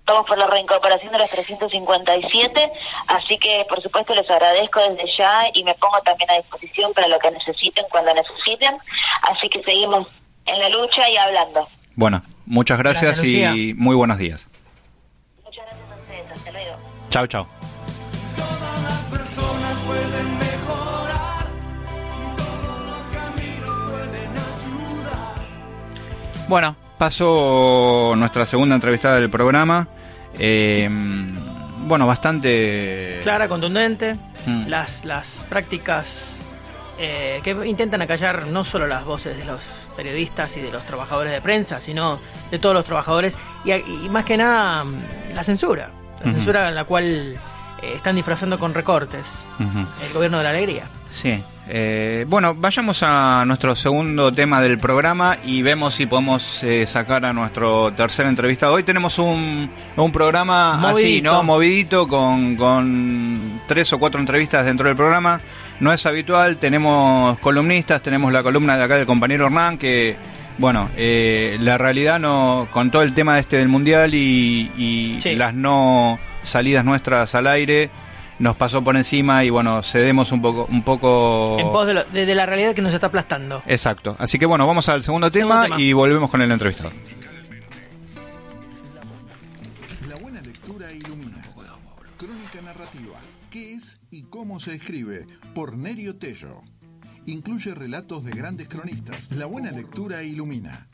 vamos por la reincorporación de los 357, así que por supuesto les agradezco desde ya y me pongo también a disposición para lo que necesiten cuando necesiten, así que seguimos en la lucha y hablando. Bueno, muchas gracias, Gracias, y muy buenos días. Chao, chao. Personas pueden mejorar, todos los caminos pueden ayudar. Bueno, pasó nuestra segunda entrevistada del programa. Eh, bueno, bastante... Clara, contundente. Mm. Las, las prácticas eh, que intentan acallar no solo las voces de los periodistas y de los trabajadores de prensa, sino de todos los trabajadores. Y, y más que nada, mm, la censura. La censura en la cual eh, están disfrazando con recortes el gobierno de la alegría. Sí. Eh, bueno, vayamos a nuestro segundo tema del programa y vemos si podemos eh, sacar a nuestro tercer entrevistado. Hoy tenemos un, un programa así. ¿no? Movidito, con, con tres o cuatro entrevistas dentro del programa. No es habitual, tenemos columnistas, tenemos la columna de acá del compañero Hernán, que, bueno, eh, la realidad no, con todo el tema este del Mundial y, y Sí. las no salidas nuestras al aire, nos pasó por encima y bueno, cedemos un poco, un poco En pos de, lo- de- de la realidad que nos está aplastando. Exacto. Así que bueno, vamos al segundo Segundo tema, tema. y volvemos con el entrevistado. La buena lectura ilumina. Crónica narrativa. ¿Qué es y cómo se escribe? Por Nerio Tello. Incluye relatos de grandes cronistas. La buena lectura ilumina.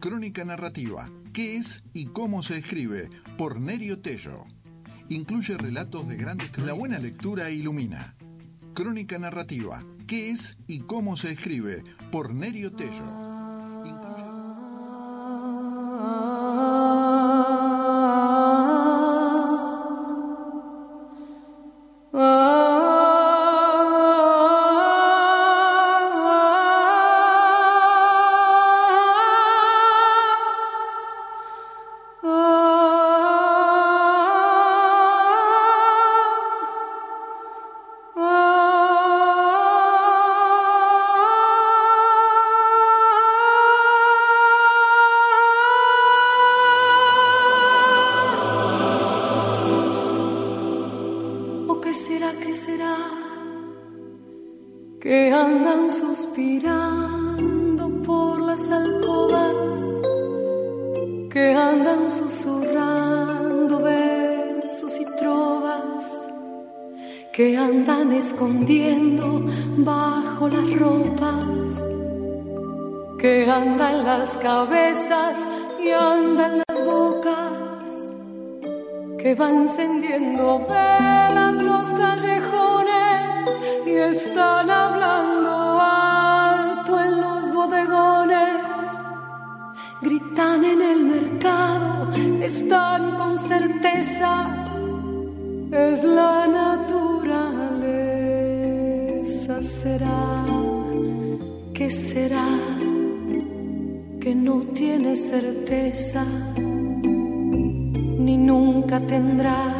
Crónica narrativa. ¿Qué es y cómo se escribe? Por Nerio Tello. Incluye relatos de grandes. La buena lectura ilumina. Crónica narrativa. ¿Qué es y cómo se escribe? Por Nerio Tello. Incluye- cabezas y andan las bocas que va encendiendo velas los callejones y están hablando alto en los bodegones. Gritan en el mercado, están con certeza, es la naturaleza. Será, que será, tiene certeza ni nunca tendrá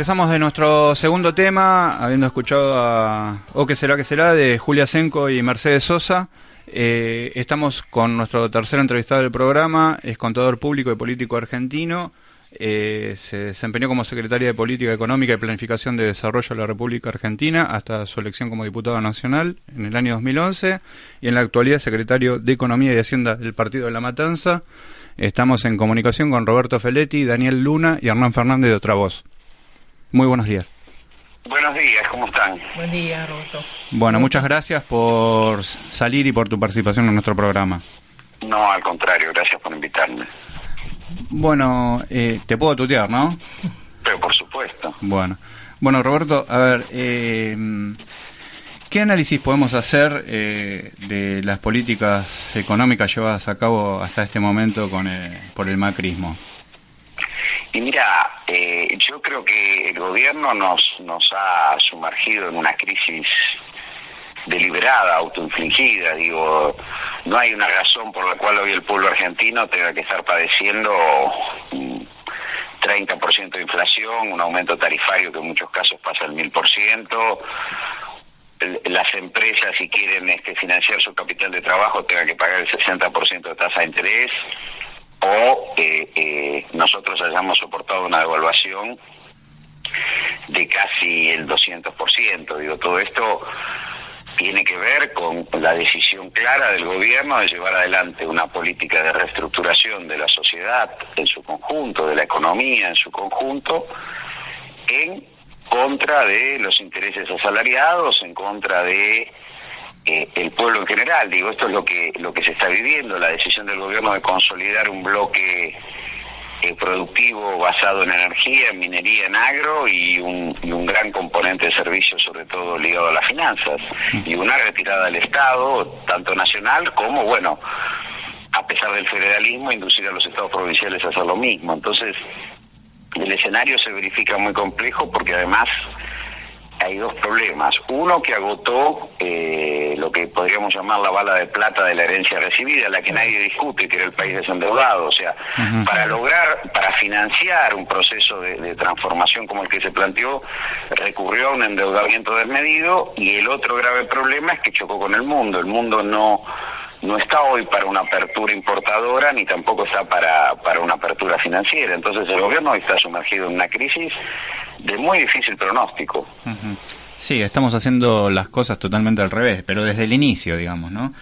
regresamos de nuestro segundo tema, habiendo escuchado a O que será que será de Julia Senco y Mercedes Sosa. Eh, estamos con nuestro tercer entrevistado del programa, es contador público y político argentino. Eh, se desempeñó como secretaria de Política Económica y Planificación de Desarrollo de la República Argentina hasta su elección como diputado nacional en el año 2011 y en la actualidad secretario de Economía y Hacienda del Partido de la Matanza. Estamos en comunicación con Roberto Feletti, Daniel Luna y Hernán Fernández de Otra Voz. Muy buenos días. Buenos días, ¿cómo están? Buen día, Roberto. Bueno, muchas gracias por salir y por tu participación en nuestro programa. No, al contrario, gracias por invitarme. Bueno, eh, te puedo tutear, ¿no? Pero por supuesto. Bueno, bueno Roberto, a ver, eh, ¿qué análisis podemos hacer eh, de las políticas económicas llevadas a cabo hasta este momento con el- por el macrismo? Y mira, eh, yo creo que el gobierno nos, nos ha sumergido en una crisis deliberada, autoinfligida, digo, no hay una razón por la cual hoy el pueblo argentino tenga que estar padeciendo mm, 30% de inflación, un aumento tarifario que en muchos casos pasa el 1000%, el- las empresas si quieren este, financiar su capital de trabajo tengan que pagar el 60% de tasa de interés, o eh, eh, nosotros hayamos soportado una devaluación de casi el 200%. Digo, todo esto tiene que ver con la decisión clara del gobierno de llevar adelante una política de reestructuración de la sociedad en su conjunto, de la economía en su conjunto, en contra de los intereses asalariados, en contra de eh, el pueblo en general. Digo, esto es lo que lo que se está viviendo, la decisión del gobierno de consolidar un bloque eh, productivo basado en energía, en minería, en agro y un, y un gran componente de servicios, sobre todo ligado a las finanzas, y una retirada del Estado, tanto nacional como, bueno, a pesar del federalismo, inducir a los estados provinciales a hacer lo mismo. Entonces, el escenario se verifica muy complejo porque además hay dos problemas. Uno que agotó eh, lo que podríamos llamar la bala de plata de la herencia recibida, la que nadie discute, que era el país desendeudado. O sea, para lograr, para financiar un proceso de, de transformación como el que se planteó, recurrió a un endeudamiento desmedido y el otro grave problema es que chocó con el mundo. El mundo no no está hoy para una apertura importadora ni tampoco está para, para una apertura financiera. Entonces el gobierno está sumergido en una crisis de muy difícil pronóstico. Sí, estamos haciendo las cosas totalmente al revés, pero desde el inicio, digamos, ¿no?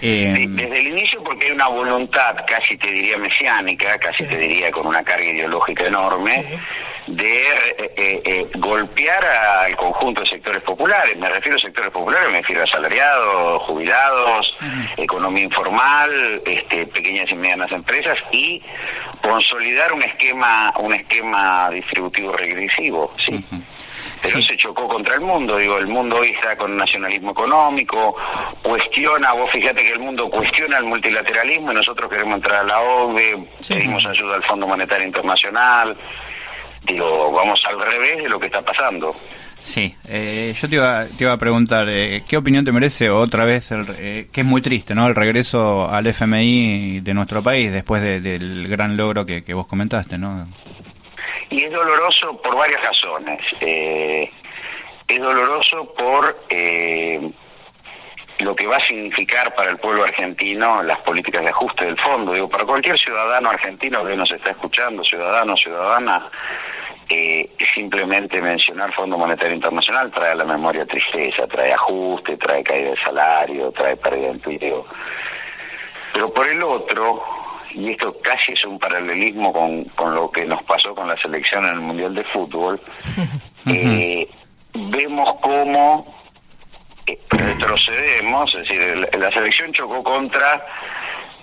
Eh, De- Desde el inicio porque hay una voluntad, casi te diría mesiánica, casi te diría con una carga ideológica enorme, de eh, eh, eh, golpear al conjunto de sectores populares. Me refiero a sectores populares, me refiero a asalariados, jubilados, economía informal, este, pequeñas y medianas empresas y consolidar un esquema, un esquema distributivo regresivo, sí. Pero Sí. se chocó contra el mundo, digo, el mundo hoy está con nacionalismo económico, cuestiona, vos fíjate que el mundo cuestiona el multilateralismo y nosotros queremos entrar a la Sí. pedimos ayuda al Fondo Monetario Internacional, digo, vamos al revés de lo que está pasando. Sí, eh, yo te iba, te iba a preguntar, eh, ¿qué opinión te merece otra vez, el, eh, que es muy triste, ¿no? El regreso al FMI de nuestro país después de- del gran logro que, que vos comentaste, ¿no? Y es doloroso por varias razones. Eh, es doloroso por eh, lo que va a significar para el pueblo argentino las políticas de ajuste del fondo. Digo, para cualquier ciudadano argentino que nos está escuchando, ciudadano, ciudadana, eh, simplemente mencionar Fondo Monetario Internacional trae a la memoria tristeza, trae ajuste, trae caída de salario, trae pérdida de empleo. Pero por el otro, y esto casi es un paralelismo con, con lo que nos pasó con la selección en el Mundial de Fútbol, eh, vemos cómo eh, retrocedemos, es decir, la, la selección chocó contra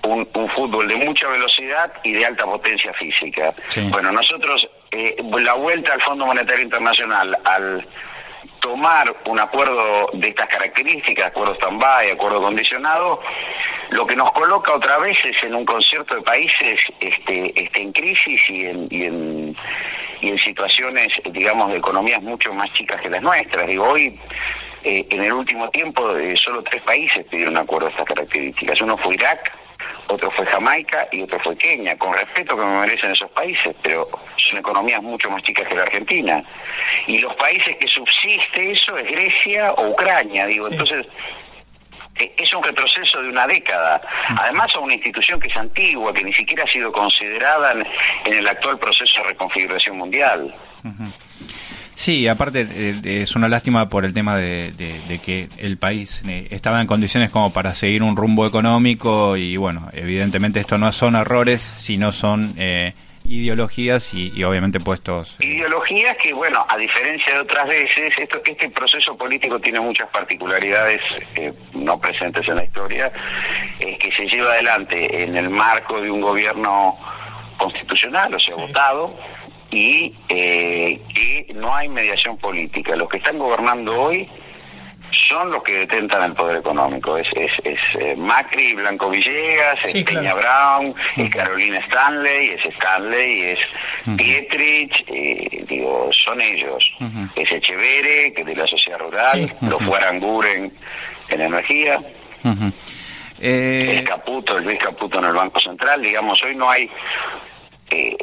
un, un fútbol de mucha velocidad y de alta potencia física. Sí. Bueno, nosotros, eh, la vuelta al Fondo Monetario Internacional, al tomar un acuerdo de estas características, acuerdo stand-by, acuerdo condicionado, lo que nos coloca otra vez es en un concierto de países este, este, en crisis y en, y, en, y en situaciones, digamos, de economías mucho más chicas que las nuestras. Digo, hoy, eh, en el último tiempo, eh, solo tres países pidieron un acuerdo de estas características. Uno fue Irak, otro fue Jamaica y otro fue Kenia, con respeto que me merecen esos países, pero son economías mucho más chicas que la Argentina. Y los países que subsiste eso es Grecia o Ucrania, digo, entonces eh, es un retroceso de una década. Además, a una institución que es antigua, que ni siquiera ha sido considerada en, en el actual proceso de reconfiguración mundial. Sí, aparte eh, es una lástima por el tema de, de- de que el país eh, estaba en condiciones como para seguir un rumbo económico y bueno, evidentemente esto no son errores, sino son eh, ideologías y, y obviamente puestos... eh, Ideologías que, bueno, a diferencia de otras veces, esto, este proceso político tiene muchas particularidades eh, no presentes en la historia, eh, que se lleva adelante en el marco de un gobierno constitucional, o sea, votado, y eh, que no hay mediación política. Los que están gobernando hoy son los que detentan el poder económico. Es, es, es eh, Macri, Blanco Villegas, es Peña claro. Brown, es Carolina Stanley, es Stanley, es Pietrich, eh, digo, son ellos. Es Echevere, que es de la sociedad rural, Sí. lo Ujú. fue Aranguren en energía, ujú. Eh, el Caputo, el Luis Caputo en el Banco Central, digamos, hoy no hay, eh,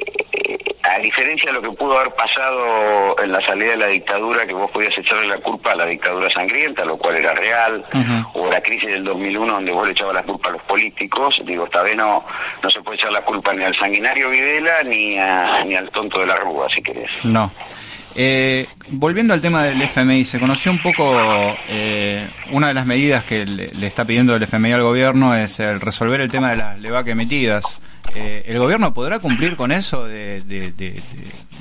a diferencia de lo que pudo haber pasado en la salida de la dictadura, que vos podías echarle la culpa a la dictadura sangrienta, lo cual era real, o la crisis del 2001 donde vos le echabas la culpa a los políticos, digo, esta vez no, no se puede echar la culpa ni al sanguinario Videla ni, a- ni al tonto de la Rúa, si querés. No. Eh, volviendo al tema del FMI, se conoció un poco eh, una de las medidas que le, le está pidiendo el FMI al gobierno es el resolver el tema de las LEVAC emitidas. Eh, ¿El gobierno podrá cumplir con eso de... de, de, de-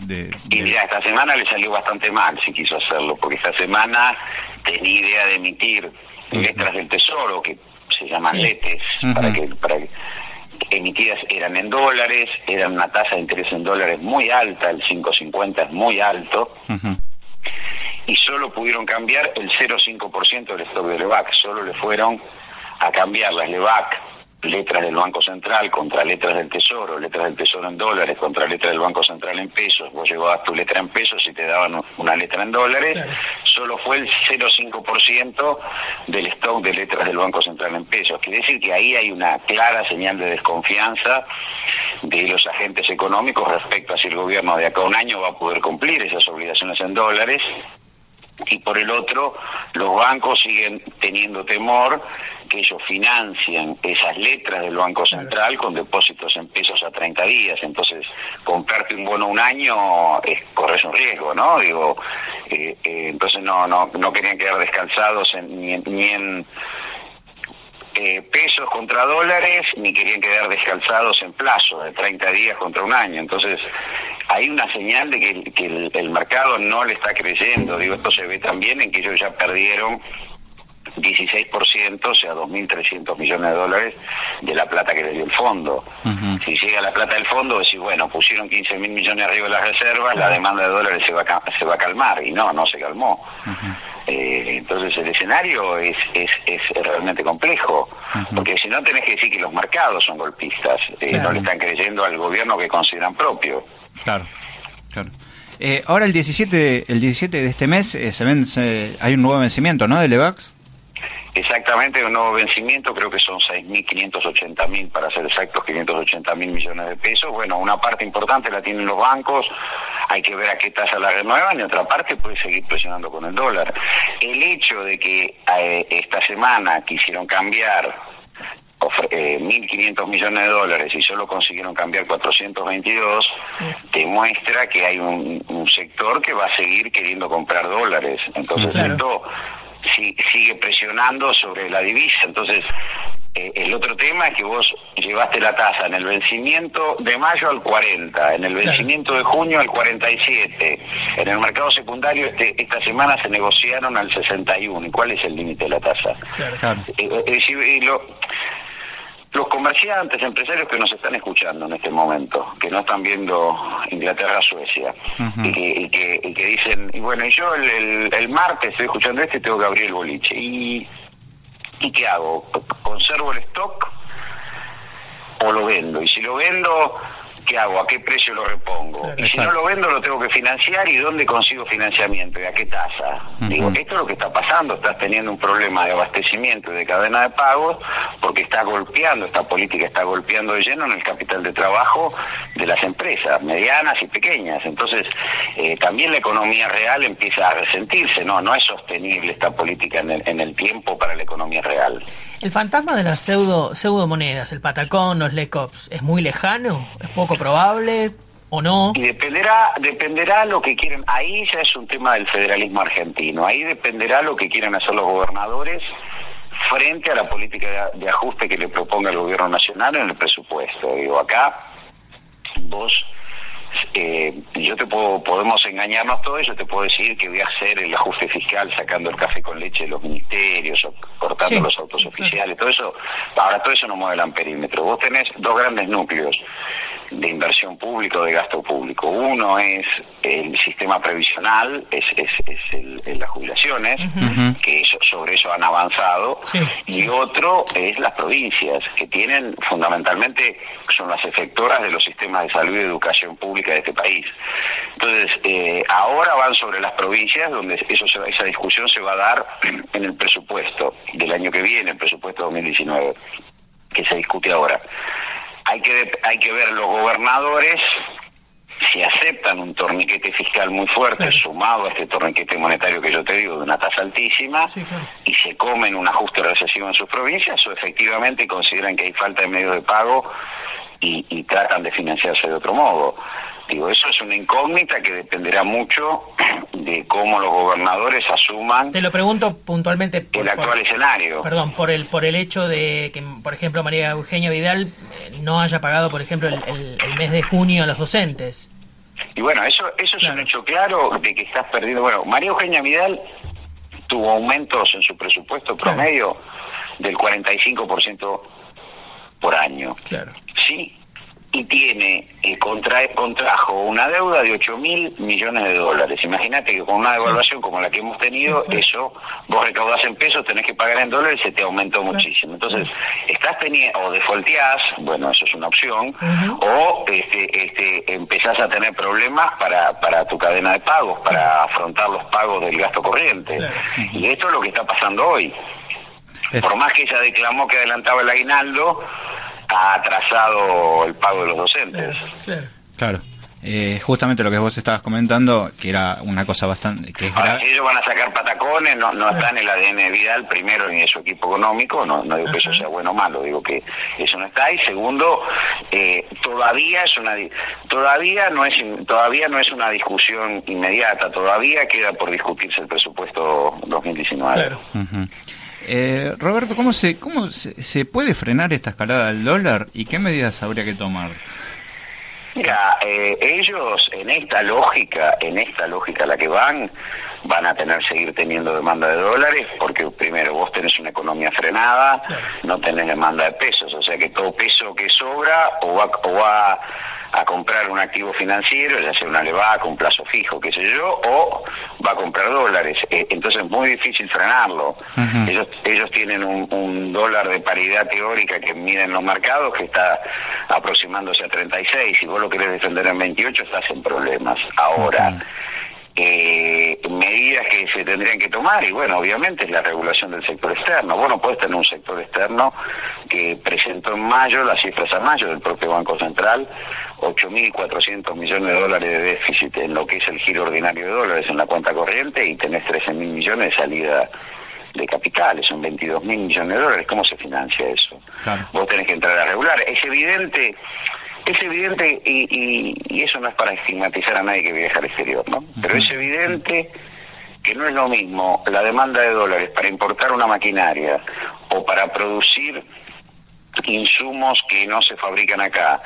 de- Y mira, esta semana le salió bastante mal si quiso hacerlo, porque esta semana tenía idea de emitir letras del tesoro, que se llaman Sí. letes, para que, para que emitidas eran en dólares, eran una tasa de interés en dólares muy alta, el 5.50 es muy alto, y solo pudieron cambiar el 0,5% del stock de LEVAC, solo le fueron a cambiar las LEVAC, letras del Banco Central contra letras del Tesoro, letras del Tesoro en dólares contra letras del Banco Central en pesos, vos llevabas tu letra en pesos y te daban una letra en dólares, Claro. solo fue el 0,5% del stock de letras del Banco Central en pesos. Quiere decir que ahí hay una clara señal de desconfianza de los agentes económicos respecto a si el gobierno de acá a un año va a poder cumplir esas obligaciones en dólares y por el otro los bancos siguen teniendo temor que ellos financian esas letras del Banco Central con depósitos en pesos a 30 días, entonces comprarte un bono un año es corres un riesgo, ¿no? Digo, eh, eh, entonces no no no querían quedar descansados en, ni en, ni en eh, pesos contra dólares, ni querían quedar descalzados en plazo de 30 días contra un año. Entonces, hay una señal de que, el, el mercado no le está creyendo. Digo, esto se ve también en que ellos ya perdieron 16%, o sea, 2.300 millones de dólares de la plata que les dio el fondo. Si llega la plata del fondo, decís, bueno, pusieron 15.000 millones arriba de las reservas, la demanda de dólares se va a, se va a calmar. Y no, no se calmó. Eh, entonces el escenario es, es, es realmente complejo, porque si no tenés que decir que los mercados son golpistas, eh, Claro. no le están creyendo al gobierno que consideran propio. Claro, claro. Eh, ahora el 17, el 17 de este mes eh, se vence, hay un nuevo vencimiento, ¿no? De Levax. Exactamente, un nuevo vencimiento, creo que son 6.580.000, para ser exactos, 580.000 millones de pesos. Bueno, una parte importante la tienen los bancos, hay que ver a qué tasa la renuevan y otra parte puede seguir presionando con el dólar. El hecho de que eh, esta semana quisieron cambiar eh, 1.500 millones de dólares y solo consiguieron cambiar 422, demuestra que hay un, un sector que va a seguir queriendo comprar dólares. Entonces Claro. esto si- sigue presionando sobre la divisa. Entonces, eh, el otro tema es que vos llevaste la tasa en el vencimiento de mayo al 40, en el vencimiento de junio al 47. En el mercado secundario este, esta semana se negociaron al 61. ¿Y cuál es el límite de la tasa? Claro. Eh, eh, si- eh, lo- los comerciantes, empresarios que nos están escuchando en este momento, que no están viendo Inglaterra, Suecia, Ujú. y, que, y que- y que dicen, y bueno, yo el, el- el martes estoy escuchando este y tengo que abrir el boliche. ¿Y, ¿Y qué hago? ¿Conservo el stock o lo vendo? Y si lo vendo, ¿qué hago? ¿A qué precio lo repongo? Claro, y si no lo vendo, lo tengo que financiar. ¿Y dónde consigo financiamiento? ¿Y a qué tasa? Digo, esto es lo que está pasando. Estás teniendo un problema de abastecimiento y de cadena de pagos porque está golpeando, esta política está golpeando de lleno en el capital de trabajo de las empresas, medianas y pequeñas. Entonces, eh, también la economía real empieza a resentirse. No, no es sostenible esta política en el, en el tiempo para la economía real. El fantasma de las pseudo, pseudomonedas, el patacón, los lecops, ¿es muy lejano? ¿Es poco probable o no? Y dependerá, dependerá lo que quieren. Ahí ya es un tema del federalismo argentino. Ahí dependerá lo que quieren hacer los gobernadores frente a la política de ajuste que le proponga el gobierno nacional en el presupuesto. Digo, acá vos, eh, yo te puedo, podemos engañarnos todos, yo te puedo decir que voy a hacer el ajuste fiscal sacando el café con leche de los ministerios o cortando Sí. los autos oficiales, todo eso, ahora todo eso no mueve el amperímetro. Vos tenés dos grandes núcleos de inversión pública o de gasto público. Uno es el sistema previsional, es, es, es el, el las jubilaciones, que eso- sobre eso han avanzado, Sí, y otro es las provincias, que tienen fundamentalmente, son las efectoras de los sistemas de salud y educación pública de este país. Entonces, eh, ahora van sobre las provincias, donde eso se- esa discusión se va a dar en el presupuesto del año que viene, el presupuesto 2019, que se discute ahora. Hay que, hay que ver los gobernadores si aceptan un torniquete fiscal muy fuerte sumado a este torniquete monetario que yo te digo de una tasa altísima Sí, claro. y se comen un ajuste recesivo en sus provincias o efectivamente consideran que hay falta de medios de pago y, y tratan de financiarse de otro modo. Digo, eso es una incógnita que dependerá mucho de cómo los gobernadores asuman Te lo pregunto puntualmente por, el actual por- escenario. perdón, por el por el hecho de que, por ejemplo, María Eugenia Vidal eh, no haya pagado, por ejemplo, el, el- el mes de junio a los docentes. Y bueno, eso eso es un Claro. hecho claro de que estás perdiendo. Bueno, María Eugenia Vidal tuvo aumentos en su presupuesto Claro. promedio del 45% por año. Claro. Y tiene, eh, contra- contrajo una deuda de 8 mil millones de dólares. Imagínate que con una devaluación como la que hemos tenido, eso vos recaudás en pesos, tenés que pagar en dólares, se te aumentó muchísimo. Entonces, estás teniendo, o defaulteás, bueno, eso es una opción, o este, este, empezás a tener problemas para, para tu cadena de pagos, para afrontar los pagos del gasto corriente. Y esto es lo que está pasando hoy. Por más que ella declamó que adelantaba el aguinaldo, ha atrasado el pago de los docentes. Claro, claro. Claro. Eh, justamente lo que vos estabas comentando, que era una cosa bastante... que es Ahora, si ellos van a sacar patacones, no, no está en el ADN de Vidal, primero, ni de su equipo económico, no, no digo que eso sea bueno o malo, digo que eso no está, y segundo, eh, todavía es una di- todavía no es todavía no es una discusión inmediata, todavía queda por discutirse el presupuesto 2019. Claro. Ujú. Eh, Roberto, ¿cómo, se, ¿cómo se, se puede frenar esta escalada del dólar y qué medidas habría que tomar? Mira, eh, ellos en esta lógica, en esta lógica a la que van, van a tener seguir teniendo demanda de dólares, porque primero vos tenés una economía frenada, no tenés demanda de pesos, o sea que todo peso que sobra o va, o va a comprar un activo financiero, ya sea una levaca, un plazo fijo, qué sé yo, o va a comprar dólares. Eh, entonces es muy difícil frenarlo. Ellos, ellos tienen un, un dólar de paridad teórica que miden los mercados que está aproximándose a 36. Si vos lo querés defender en 28, estás en problemas. Ahora, eh, medidas que se tendrían que tomar, y bueno, obviamente es la regulación del sector externo. Vos no podés tener un sector externo que presentó en mayo, las cifras a mayo del propio Banco Central, 8.400 millones de dólares de déficit en lo que es el giro ordinario de dólares en la cuenta corriente y tenés 13.000 millones de salida de capitales, son 22.000 millones de dólares. ¿Cómo se financia eso? Claro. Vos tenés que entrar a regular. Es evidente, es evidente, y, y- y eso no es para estigmatizar a nadie que viaja al exterior, ¿no? Pero es evidente que no es lo mismo la demanda de dólares para importar una maquinaria o para producir insumos que no se fabrican acá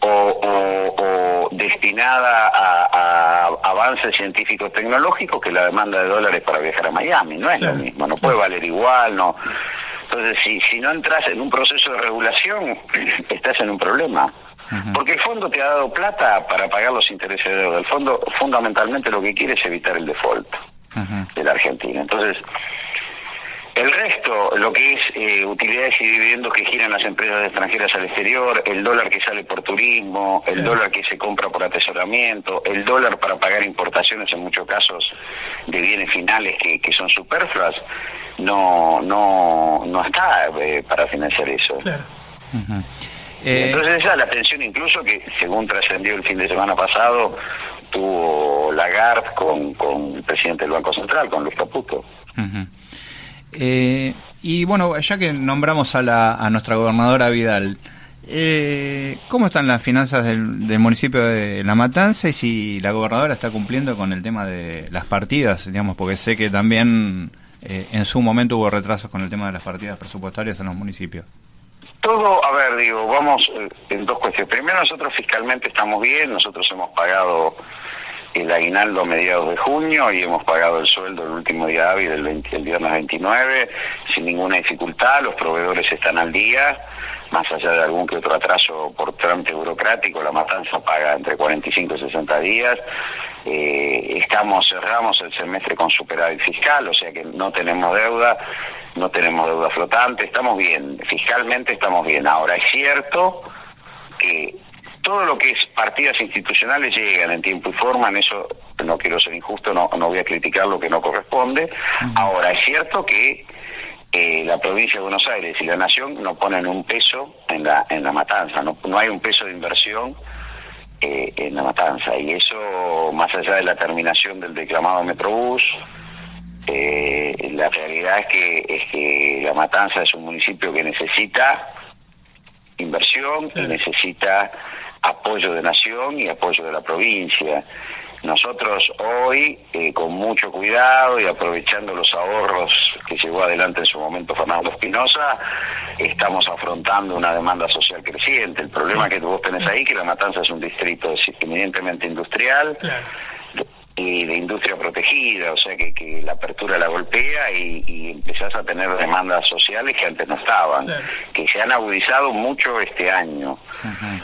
o, o- o destinada a, a avances científicos tecnológicos que la demanda de dólares para viajar a Miami. No es lo mismo, no puede valer igual, no. Entonces, si, si no entras en un proceso de regulación, estás en un problema. Porque el fondo te ha dado plata para pagar los intereses de deuda. El fondo fundamentalmente lo que quiere es evitar el default De la Argentina. Entonces, El resto, lo que es eh, utilidades y dividendos que giran las empresas extranjeras al exterior, el dólar que sale por turismo, el dólar que se compra por atesoramiento, el dólar para pagar importaciones en muchos casos de bienes finales que, que son superfluas, no no no está eh, para financiar eso. Claro. Eh, Entonces esa es la tensión incluso que, según trascendió el fin de semana pasado, tuvo Lagarde con, con el presidente del Banco Central, con Luis Caputo. Eh, y bueno, ya que nombramos a, la, a nuestra gobernadora Vidal, eh, ¿cómo están las finanzas del, del municipio de La Matanza y si la gobernadora está cumpliendo con el tema de las partidas? Digamos, porque sé que también eh, en su momento hubo retrasos con el tema de las partidas presupuestarias en los municipios. Todo, a ver, digo, vamos eh, en dos cuestiones. Primero, nosotros fiscalmente estamos bien, nosotros hemos pagado el aguinaldo a mediados de junio y hemos pagado el sueldo el último día hábil, el, 20 el viernes 29, sin ninguna dificultad, los proveedores están al día, más allá de algún que otro atraso por trámite burocrático, la matanza paga entre 45 y 60 días, eh, estamos, cerramos el semestre con superávit fiscal, o sea que no tenemos deuda, no tenemos deuda flotante, estamos bien, fiscalmente estamos bien. Ahora es cierto que todo lo que es partidas institucionales llegan en tiempo y forma, en eso no quiero ser injusto, no, no voy a criticar lo que no corresponde. Ahora es cierto que eh, la provincia de Buenos Aires y la Nación no ponen un peso en la, en la matanza, no, no hay un peso de inversión eh, en la matanza y eso más allá de la terminación del declamado Metrobús, eh, la realidad es que, es que la matanza es un municipio que necesita inversión y necesita apoyo de nación y apoyo de la provincia. Nosotros hoy, eh, con mucho cuidado y aprovechando los ahorros que llevó adelante en su momento Fernando Espinosa, estamos afrontando una demanda social creciente. El problema que vos tenés ahí, que La Matanza es un distrito eminentemente industrial, Claro. Y de industria protegida, o sea que, que la apertura la golpea y, y empezás a tener demandas sociales que antes no estaban, que se han agudizado mucho este año.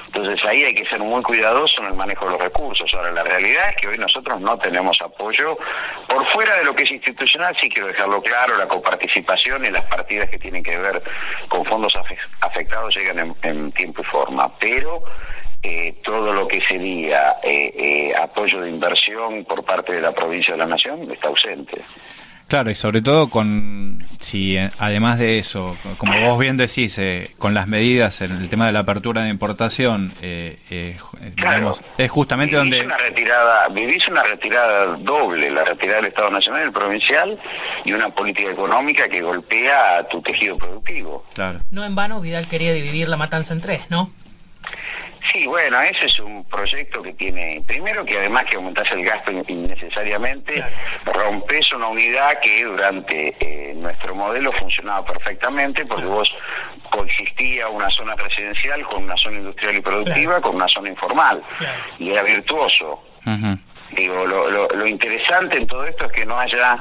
Entonces ahí hay que ser muy cuidadoso en el manejo de los recursos. Ahora, la realidad es que hoy nosotros no tenemos apoyo. Por fuera de lo que es institucional, sí quiero dejarlo claro, la coparticipación y las partidas que tienen que ver con fondos afe- afectados llegan en, en tiempo y forma, pero eh, todo lo que sería eh, eh, apoyo de inversión por parte de la provincia de la Nación está ausente. Claro, y sobre todo con, si eh, además de eso, como vos bien decís, eh, con las medidas en el tema de la apertura de importación, eh, eh, eh, Claro. digamos, es justamente Vivís donde... una retirada, vivís una retirada doble, la retirada del Estado Nacional y el provincial y una política económica que golpea a tu tejido productivo. Claro. No en vano Vidal quería dividir la matanza en tres, ¿no? Sí, bueno, ese es un proyecto que tiene, primero que además que aumentás el gasto in- innecesariamente, rompes una unidad que durante eh, nuestro modelo funcionaba perfectamente porque vos coexistía una zona residencial con una zona industrial y productiva con una zona informal Claro. y era virtuoso. Digo, lo, lo, lo interesante en todo esto es que no haya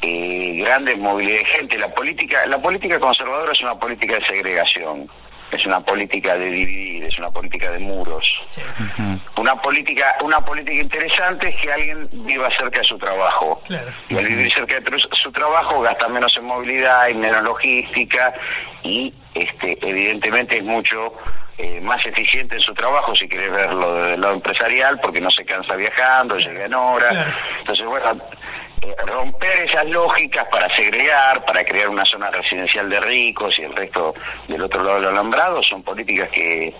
eh, grandes movilidad de gente. La política, la política conservadora es una política de segregación, es una política de dividir, es una política de muros. Una política, una política interesante es que alguien viva cerca de su trabajo. Claro. Y al vivir cerca de su trabajo gasta menos en movilidad y menos logística y este evidentemente es mucho eh, más eficiente en su trabajo si querés verlo desde el lado empresarial porque no se cansa viajando, llega en hora. Claro. Entonces, bueno, romper esas lógicas para segregar, para crear una zona residencial de ricos y el resto del otro lado del alambrado son políticas que,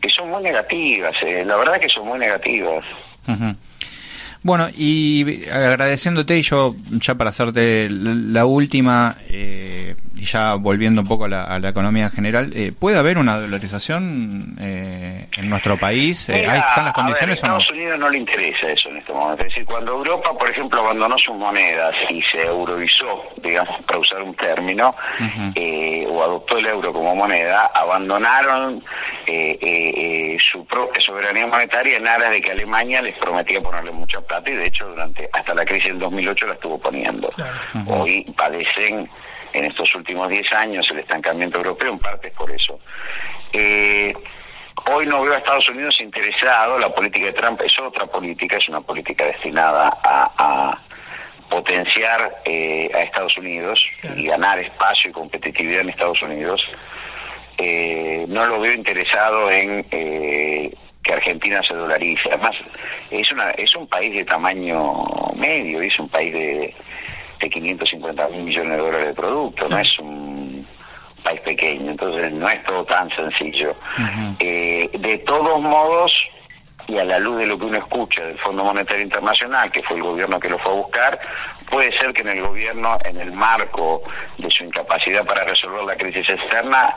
que son muy negativas, eh, la verdad que son muy negativas. Bueno, y agradeciéndote, y yo ya para hacerte la última, eh, y ya volviendo un poco a la, a la economía general, eh, ¿puede haber una dolarización eh, en nuestro país? Eh, Mira, ¿ahí ¿Están las ver, condiciones o no? Estados Unidos no le interesa eso en este momento. Es decir, cuando Europa, por ejemplo, abandonó sus monedas y se euroizó, digamos, para usar un término, eh, o adoptó el euro como moneda, abandonaron eh, su propia soberanía monetaria en aras de que Alemania les prometía ponerle mucha plata y de hecho durante hasta la crisis del 2008 la estuvo poniendo. Claro. Hoy padecen en estos últimos 10 años el estancamiento europeo, en parte es por eso. Eh, hoy no veo a Estados Unidos interesado, la política de Trump es otra política, es una política destinada a, a potenciar eh, a Estados Unidos y ganar espacio y competitividad en Estados Unidos, eh, no lo veo interesado en eh, que Argentina se dolarice. Además, es, una, es un país de tamaño medio, es un país de, de 550 mil millones de dólares de producto, no es un país pequeño, entonces no es todo tan sencillo. Eh, de todos modos, y a la luz de lo que uno escucha del Fondo Monetario Internacional, que fue el gobierno que lo fue a buscar, puede ser que en el gobierno, en el marco de su incapacidad para resolver la crisis externa,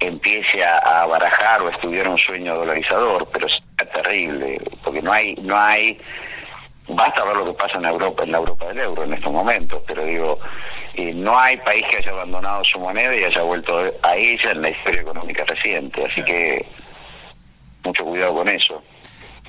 empiece a, a barajar o a estudiar un sueño dolarizador, pero es terrible, porque no hay, no hay, basta ver lo que pasa en Europa, en la Europa del euro en estos momentos, pero digo, eh, no hay país que haya abandonado su moneda y haya vuelto a ella en la historia económica reciente, así que mucho cuidado con eso.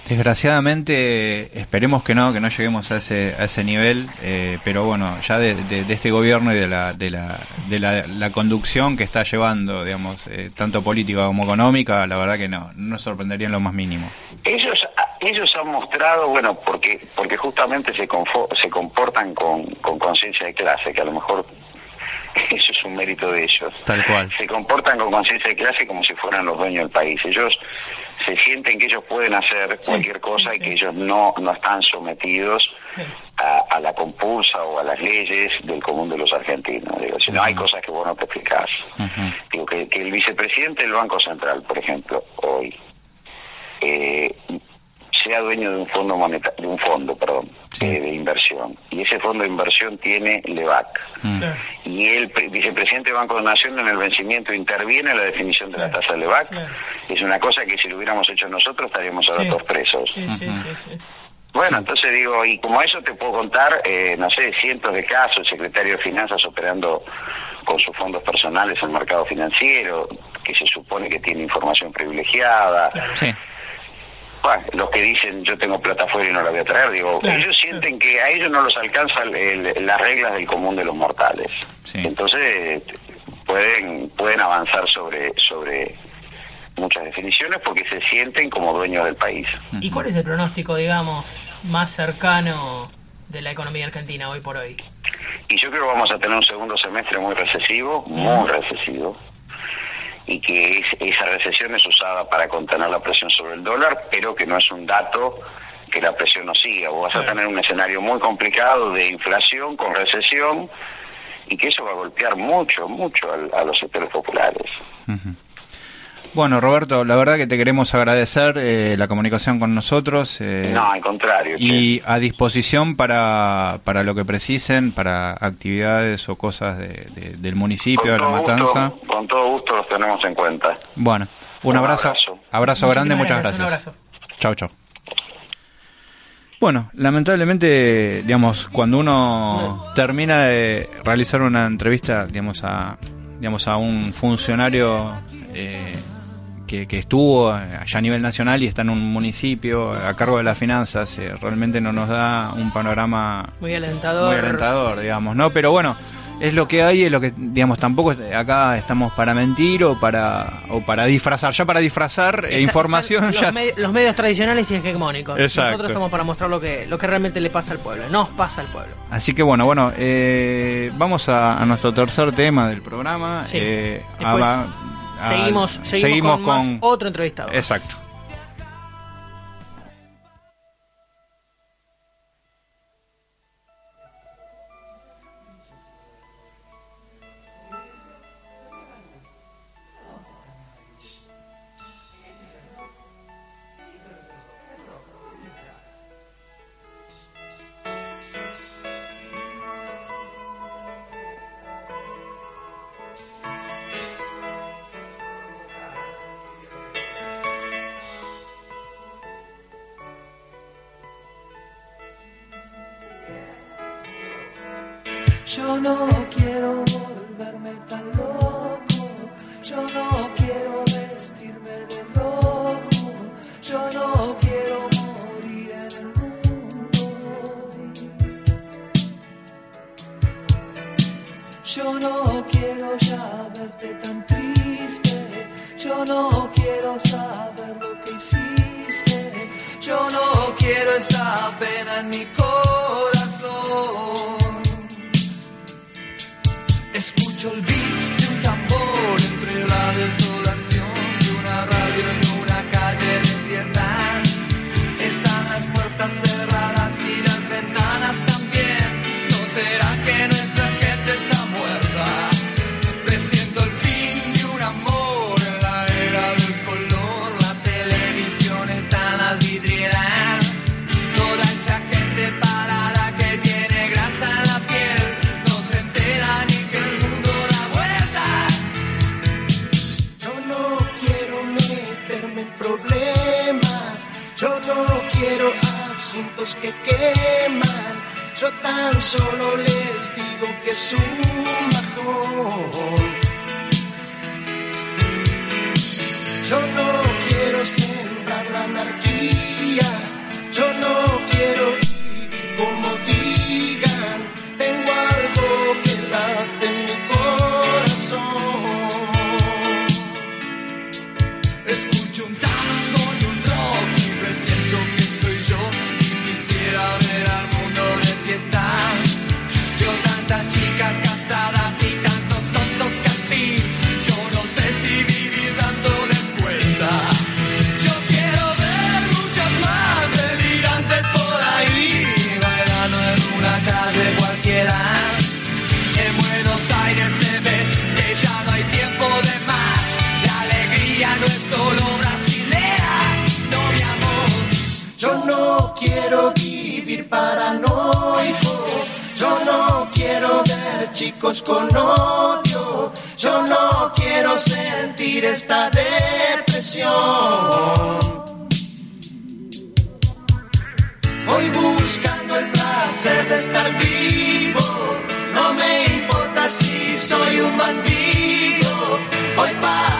Desgraciadamente, esperemos que no, que no lleguemos a ese, a ese nivel, eh, pero bueno, ya de, de- de este gobierno y de la, de la, de la, la conducción que está llevando, digamos, eh, tanto política como económica, la verdad que no, no nos sorprendería en lo más mínimo. Ellos ellos han mostrado, bueno, porque porque justamente se confo- se comportan con, con conciencia de clase, que a lo mejor eso es un mérito de ellos. Tal cual. Se comportan con conciencia de clase como si fueran los dueños del país. Ellos se sienten que ellos pueden hacer cualquier cosa y que ellos no, no están sometidos a, a la compulsa o a las leyes del común de los argentinos. Digo, si no hay cosas que vos no te explicás. Digo, que, que el vicepresidente del Banco Central, por ejemplo, hoy, eh, sea dueño de un fondo moneta- de un fondo, perdón, eh, de inversión. Y ese fondo de inversión tiene LEVAC. Y el pre- vicepresidente del Banco de Nación en el vencimiento interviene en la definición de la tasa de LEVAC. Es una cosa que si lo hubiéramos hecho nosotros estaríamos ahora Sí. todos presos. Sí, sí, sí, sí. Bueno, entonces digo, y como eso te puedo contar, eh, no sé, cientos de casos, el secretario de Finanzas operando con sus fondos personales en el mercado financiero, que se supone que tiene información privilegiada. Sí. Bueno, los que dicen yo tengo plata afuera y no la voy a traer, digo, Claro, ellos sienten que a ellos no los alcanzan el- las reglas del común de los mortales. Entonces pueden pueden avanzar sobre sobre muchas definiciones porque se sienten como dueños del país. ¿Y cuál es el pronóstico, digamos, más cercano de la economía argentina hoy por hoy? Y yo creo que vamos a tener un segundo semestre muy recesivo, muy recesivo, y que es- esa recesión es usada para contener la presión sobre el dólar, pero que no es un dato que la presión no siga. Vos vas a tener un escenario muy complicado de inflación con recesión y que eso va a golpear mucho, mucho a, los sectores populares. Bueno, Roberto, la verdad que te queremos agradecer eh, la comunicación con nosotros. eh, no, al contrario. y a disposición para, para lo que precisen, para actividades o cosas de- de- del municipio, de la Con todo matanza. gusto- con todo gusto los tenemos en cuenta. Bueno, un, Un abrazo. abrazo. Abrazo, grande, muchas gracias, gracias. un abrazo. Chau, chau. Bueno, lamentablemente, digamos, cuando uno termina de realizar una entrevista, digamos, a, digamos, a un funcionario eh, que, que estuvo allá a nivel nacional y está en un municipio a cargo de las finanzas, eh, realmente no nos da un panorama Muy alentador. muy alentador, digamos, ¿no? Pero bueno, es lo que hay, es lo que, digamos, tampoco acá estamos para mentir o para o para disfrazar. Ya para disfrazar eh, información están ya... los, me- los medios tradicionales y hegemónicos. Exacto. Nosotros estamos para mostrar lo que, lo que realmente le pasa al pueblo. Nos pasa al pueblo. Así que bueno, bueno, eh, vamos a, a nuestro tercer tema del programa. Sí. eh, Después a- a- seguimos, seguimos, con, más otro entrevistado. Exacto. soon. Yo no quiero sentir esta depresión. Voy buscando el placer de estar vivo. No me importa si soy un bandido. Voy para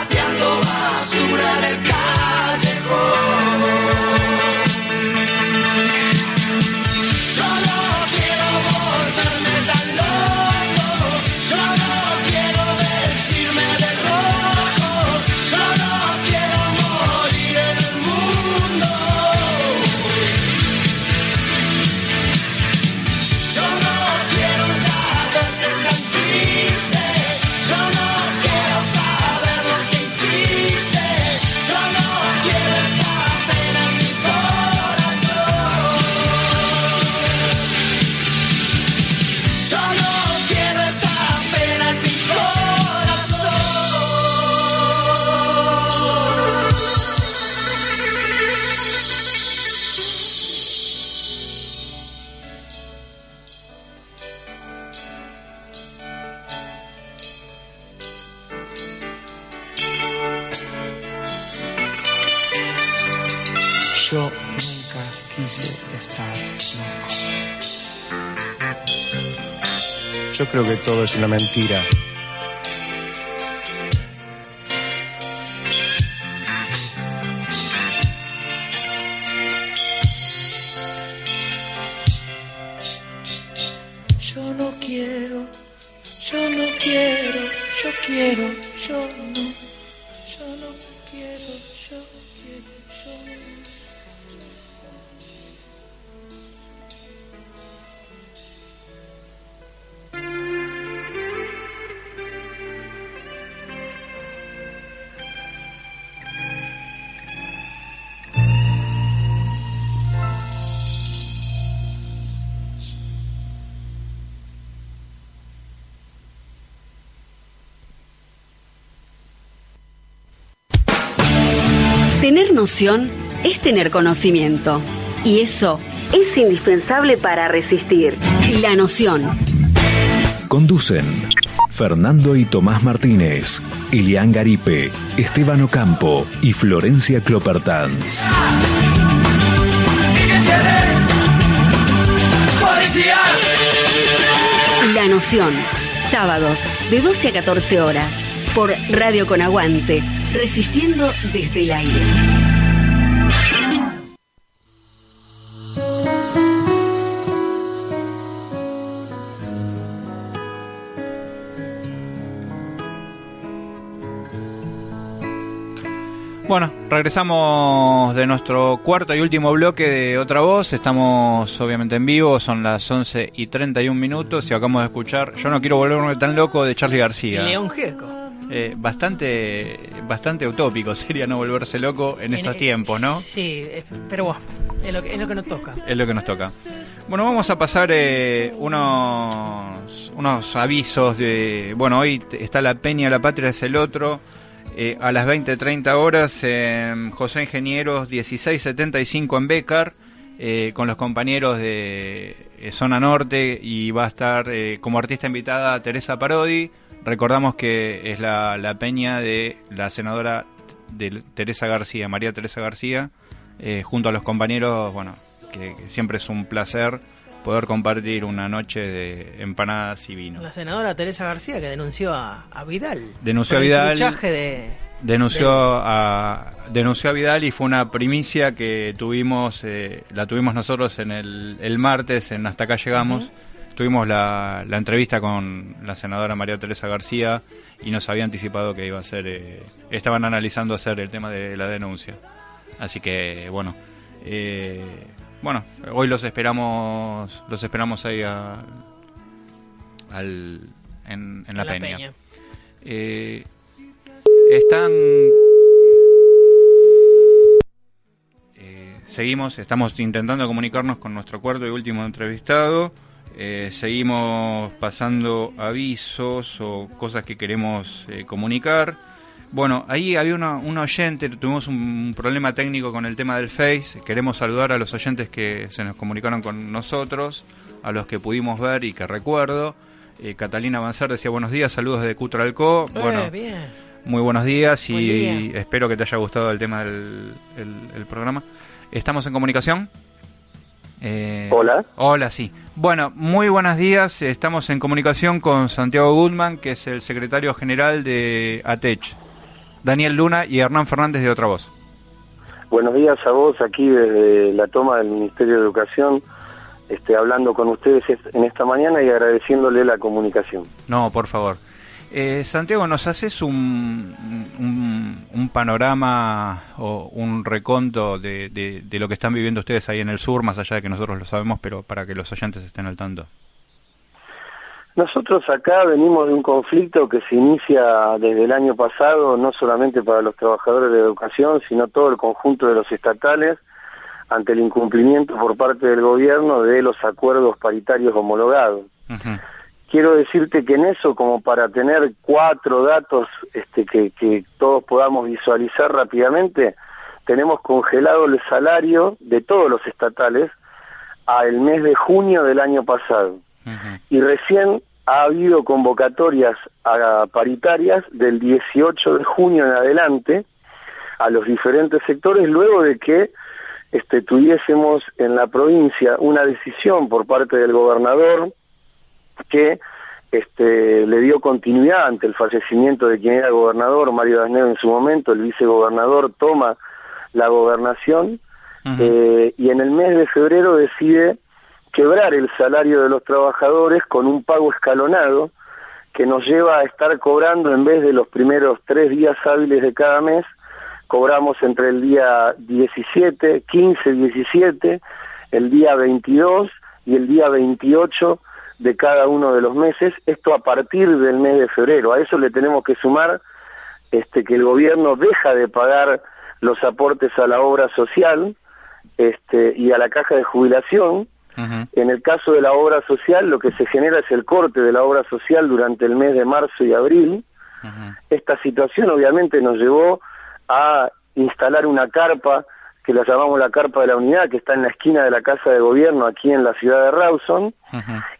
yo creo que todo es una mentira. Tener noción es tener conocimiento. Y eso es indispensable para resistir. La noción. Conducen Fernando y Tomás Martínez, Elian Garipe, Esteban Ocampo y Florencia Clopertanz. La noción. Sábados de 12 a 14 horas por Radio Con Aguante Resistiendo desde el aire. Bueno, regresamos de nuestro cuarto y último bloque de Otra Voz. Estamos obviamente en vivo, son las 11 y 31 minutos y acabamos de escuchar Yo no quiero volverme tan loco de Charlie García. León Gieco. Eh, bastante, bastante utópico sería no volverse loco en estos eh, tiempos, ¿no? Sí, pero bueno, es lo, que, es lo que nos toca. Es lo que nos toca. Bueno, vamos a pasar eh, unos, unos avisos de... Bueno, hoy está la Peña La Patria es el otro. eh, a las 20.30 horas en José Ingenieros 1675 en Becar. eh, con los compañeros de Zona Norte y va a estar eh, como artista invitada Teresa Parodi. Recordamos que es la, la peña de la senadora de Teresa García, María Teresa García, eh, junto a los compañeros, bueno, que, que siempre es un placer poder compartir una noche de empanadas y vino. La senadora Teresa García que denunció a, a Vidal. Denunció a el Vidal. truchaje de, Denunció a denunció a Vidal y fue una primicia que tuvimos eh, la tuvimos nosotros en el, el martes en Hasta acá llegamos. Tuvimos la, la entrevista con la senadora María Teresa García y nos había anticipado que iba a ser eh, estaban analizando hacer el tema de la denuncia. Así que bueno, eh, bueno, hoy los esperamos los esperamos ahí a- al en, en la, en la peña. peña. Eh, están. Seguimos, estamos intentando comunicarnos con nuestro cuarto y último entrevistado. Eh, seguimos pasando avisos o cosas que queremos eh, comunicar. Bueno, ahí había una, un oyente, tuvimos un problema técnico con el tema del Face. Queremos saludar a los oyentes que se nos comunicaron con nosotros, a los que pudimos ver y que recuerdo. Eh, Catalina Avanzar decía buenos días, saludos de Cutralco. Bueno, Eh, bien. muy buenos días y espero que te haya gustado el tema del el- el programa. ¿Estamos en comunicación? Eh, Hola. Hola, sí. Bueno, muy buenos días. Estamos en comunicación con Santiago Goodman, que es el secretario general de ATECH. Daniel Luna y Hernán Fernández de Otra Voz. Buenos días a vos aquí desde la toma del Ministerio de Educación, este, hablando con ustedes en esta mañana y agradeciéndole la comunicación. No, por favor. Eh, Santiago, ¿nos haces un, un, un panorama o un reconto de, de- de lo que están viviendo ustedes ahí en el sur, más allá de que nosotros lo sabemos, pero para que los oyentes estén al tanto? Nosotros acá venimos de un conflicto que se inicia desde el año pasado, no solamente para los trabajadores de educación, sino todo el conjunto de los estatales, ante el incumplimiento por parte del gobierno de los acuerdos paritarios homologados. Quiero decirte que en eso, como para tener cuatro datos este, que, que todos podamos visualizar rápidamente, tenemos congelado el salario de todos los estatales al mes de junio del año pasado. Y recién ha habido convocatorias a paritarias del 18 de junio en adelante a los diferentes sectores, luego de que este, tuviésemos en la provincia una decisión por parte del gobernador que este, le dio continuidad ante el fallecimiento de quien era gobernador, Mario Dasneo en su momento, el vicegobernador toma la gobernación eh, y en el mes de febrero decide quebrar el salario de los trabajadores con un pago escalonado que nos lleva a estar cobrando en vez de los primeros tres días hábiles de cada mes, cobramos entre el día 17, 15, 17, el día 22 y el día 28 de cada uno de los meses, esto a partir del mes de febrero. A eso le tenemos que sumar este, que el gobierno deja de pagar los aportes a la obra social este, y a la caja de jubilación. En el caso de la obra social, lo que se genera es el corte de la obra social durante el mes de marzo y abril. Esta situación obviamente nos llevó a instalar una carpa que la llamamos la carpa de la unidad, que está en la esquina de la casa de gobierno aquí en la ciudad de Rawson,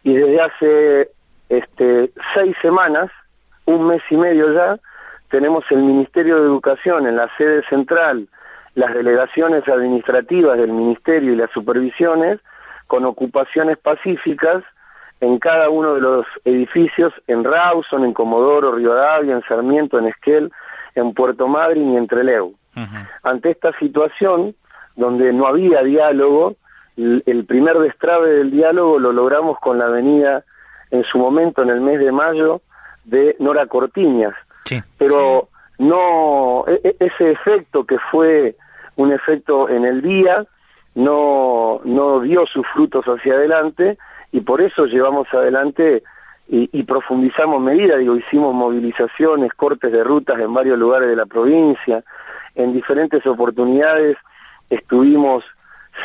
y desde hace este, seis semanas, un mes y medio ya, tenemos el Ministerio de Educación en la sede central, las delegaciones administrativas del Ministerio y las supervisiones, con ocupaciones pacíficas en cada uno de los edificios, en Rawson, en Comodoro, Rivadavia, en Sarmiento, en Esquel, en Puerto Madryn y en Trelew. Ante esta situación, donde no había diálogo, el primer destrabe del diálogo lo logramos con la venida en su momento, en el mes de mayo, de Nora Cortiñas. Pero no e- e- ese efecto que fue un efecto en el día no no dio sus frutos hacia adelante y por eso llevamos adelante y, y profundizamos medidas, digo, hicimos movilizaciones, cortes de rutas en varios lugares de la provincia, en diferentes oportunidades estuvimos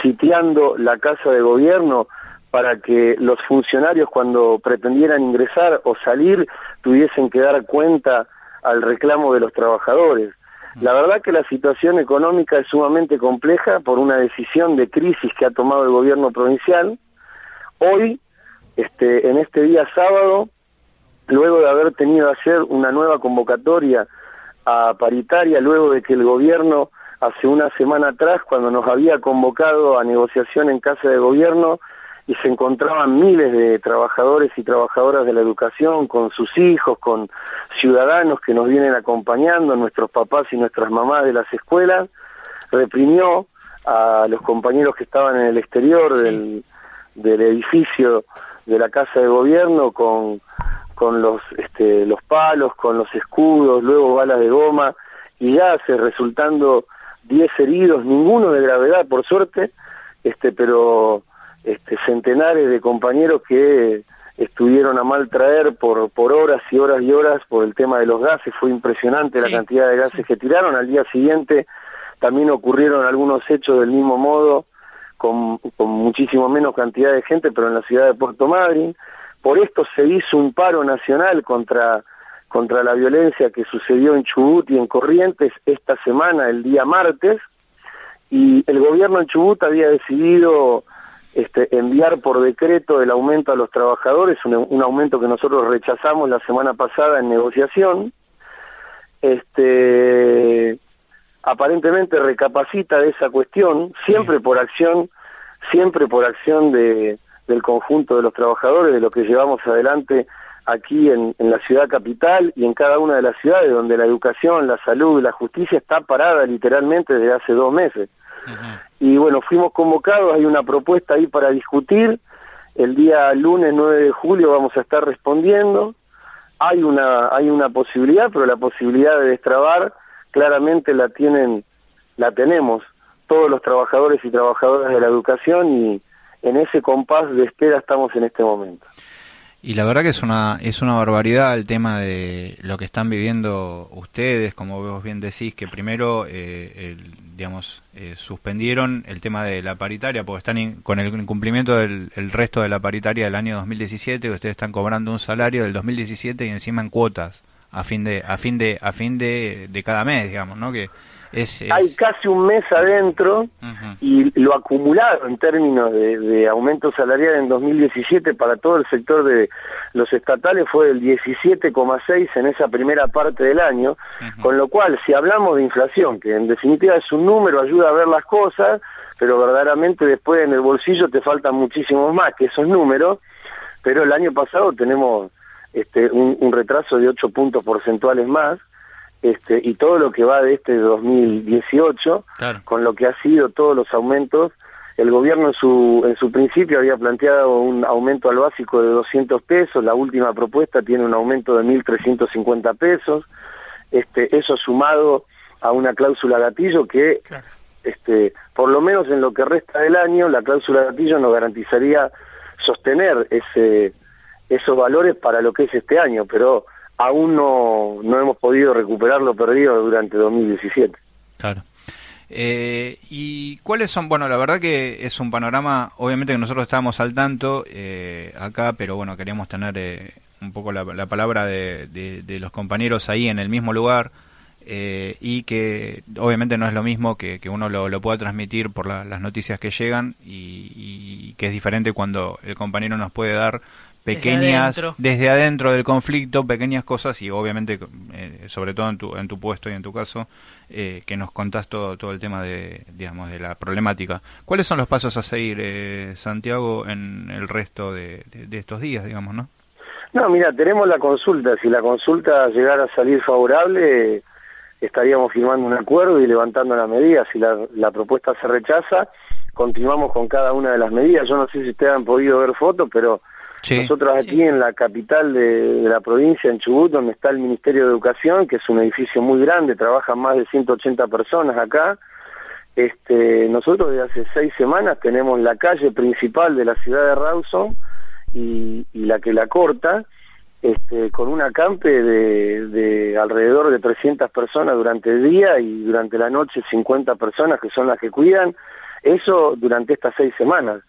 sitiando la casa de gobierno para que los funcionarios cuando pretendieran ingresar o salir tuviesen que dar cuenta al reclamo de los trabajadores. La verdad que la situación económica es sumamente compleja por una decisión de crisis que ha tomado el gobierno provincial. Hoy, este, en este día sábado, luego de haber tenido hacer una nueva convocatoria a paritaria, luego de que el gobierno hace una semana atrás, cuando nos había convocado a negociación en casa de gobierno, y se encontraban miles de trabajadores y trabajadoras de la educación con sus hijos, con ciudadanos que nos vienen acompañando, nuestros papás y nuestras mamás de las escuelas, reprimió a los compañeros que estaban en el exterior del, del edificio de la casa de gobierno con, con los, este, los palos, con los escudos, luego balas de goma y gases, resultando 10 heridos, ninguno de gravedad por suerte, este, pero este, centenares de compañeros que estuvieron a mal traer por, por horas y horas y horas por el tema de los gases. Fue impresionante la cantidad de gases que tiraron. Al día siguiente también ocurrieron algunos hechos del mismo modo, con, con muchísimo menos cantidad de gente, pero en la ciudad de Puerto Madryn. Por esto se hizo un paro nacional contra, contra la violencia que sucedió en Chubut y en Corrientes esta semana, el día martes, y el gobierno en Chubut había decidido este, enviar por decreto el aumento a los trabajadores, un, un, aumento que nosotros rechazamos la semana pasada en negociación. Este, aparentemente recapacita de esa cuestión, siempre por acción, siempre por acción de, del conjunto de los trabajadores, de lo que llevamos adelante aquí en, en la ciudad capital y en cada una de las ciudades donde la educación, la salud y la justicia está parada literalmente desde hace dos meses. Y bueno, fuimos convocados, hay una propuesta ahí para discutir, el día lunes 9 de julio vamos a estar respondiendo, hay una, hay una posibilidad, pero la posibilidad de destrabar claramente la tienen, la tenemos todos los trabajadores y trabajadoras de la educación y en ese compás de espera estamos en este momento. Y la verdad que es una es una barbaridad el tema de lo que están viviendo ustedes, como vos bien decís, que primero, eh, el, digamos, eh, suspendieron el tema de la paritaria, porque están con el incumplimiento del el resto de la paritaria del año 2017, ustedes están cobrando un salario del 2017 y encima en cuotas a fin de a fin de a fin de, de cada mes, digamos, ¿no? Que es, es... Hay casi un mes adentro uh -huh. y lo acumulado en términos de, de, aumento salarial en 2017 para todo el sector de los estatales fue del 17,6 en esa primera parte del año, uh -huh. con lo cual si hablamos de inflación, que en definitiva es un número, ayuda a ver las cosas, pero verdaderamente después en el bolsillo te faltan muchísimos más que esos números, pero el año pasado tenemos este, un, un retraso de 8 puntos porcentuales más, este, y todo lo que va de este 2018, claro. con lo que ha sido todos los aumentos, el gobierno en su, en su principio había planteado un aumento al básico de 200 pesos, la última propuesta tiene un aumento de 1.350 pesos, este, eso sumado a una cláusula gatillo que, claro. este, por lo menos en lo que resta del año, la cláusula gatillo nos garantizaría sostener ese, esos valores para lo que es este año, pero aún no, no hemos podido recuperar lo perdido durante 2017. Claro. Eh, ¿Y cuáles son? Bueno, la verdad que es un panorama, obviamente que nosotros estábamos al tanto eh, acá, pero bueno, queríamos tener eh, un poco la, la palabra de, los compañeros ahí en el mismo lugar eh, y que obviamente no es lo mismo que, que uno lo, lo, pueda transmitir por la, las noticias que llegan y, y que es diferente cuando el compañero nos puede dar pequeñas desde adentro. desde adentro, del conflicto pequeñas cosas y obviamente eh, sobre todo en tu en tu puesto y en tu caso eh, que nos contás todo todo el tema de digamos de la problemática. Cuáles son los pasos a seguir eh, Santiago en el resto de, de, de, estos días digamos no no mira tenemos la consulta. Si la consulta llegara a salir favorable estaríamos firmando un acuerdo y levantando las medidas si la, la propuesta se rechaza continuamos con cada una de las medidas. Yo no sé si ustedes han podido ver fotos pero Sí. Nosotros aquí en la capital de, de la provincia, en Chubut, donde está el Ministerio de Educación, que es un edificio muy grande, trabajan más de 180 personas acá, este, nosotros desde hace seis semanas tenemos la calle principal de la ciudad de Rawson y, y la que la corta, este, con un acampe de, de alrededor de 300 personas durante el día y durante la noche 50 personas que son las que cuidan, eso durante estas seis semanas.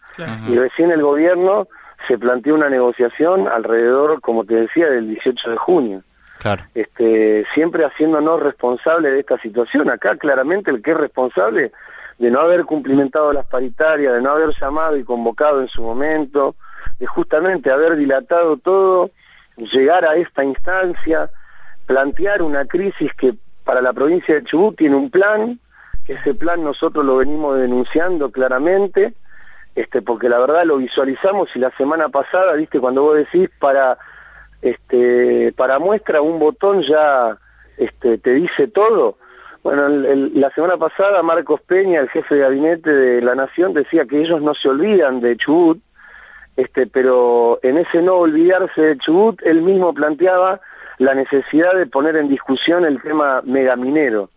Y recién el gobierno se planteó una negociación alrededor, como te decía, del 18 de junio. Claro. Este, siempre haciéndonos responsables de esta situación. Acá claramente el que es responsable de no haber cumplimentado las paritarias, de no haber llamado y convocado en su momento, de justamente haber dilatado todo, llegar a esta instancia, plantear una crisis que para la provincia de Chubut tiene un plan, ese plan nosotros lo venimos denunciando claramente, este, porque la verdad lo visualizamos y la semana pasada, viste, cuando vos decís para este, para muestra un botón ya este, te dice todo. Bueno, la semana pasada Marcos Peña, el jefe de gabinete de la Nación, decía que ellos no se olvidan de Chubut, este, pero en ese no olvidarse de Chubut, él mismo planteaba la necesidad de poner en discusión el tema megaminero.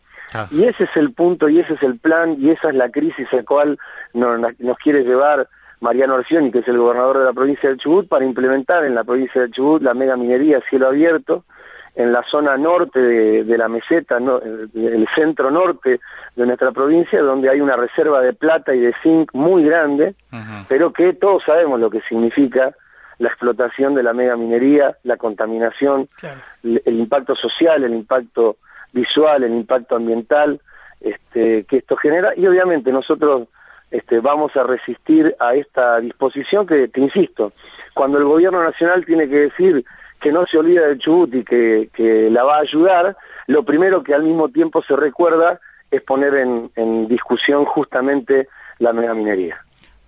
Y ese es el punto, y ese es el plan, y esa es la crisis al cual nos, nos quiere llevar Mariano Orsioni, que es el gobernador de la provincia del Chubut, para implementar en la provincia del Chubut la mega minería a cielo abierto, en la zona norte de, de la meseta, no, eh, el centro norte de nuestra provincia, donde hay una reserva de plata y de zinc muy grande, pero que todos sabemos lo que significa la explotación de la mega minería, la contaminación, el, el impacto social, el impacto visual, el impacto ambiental este, que esto genera y obviamente nosotros este, vamos a resistir a esta disposición que, te insisto, cuando el gobierno nacional tiene que decir que no se olvida del Chubut y que, que la va a ayudar, lo primero que al mismo tiempo se recuerda es poner en, en discusión justamente la megaminería.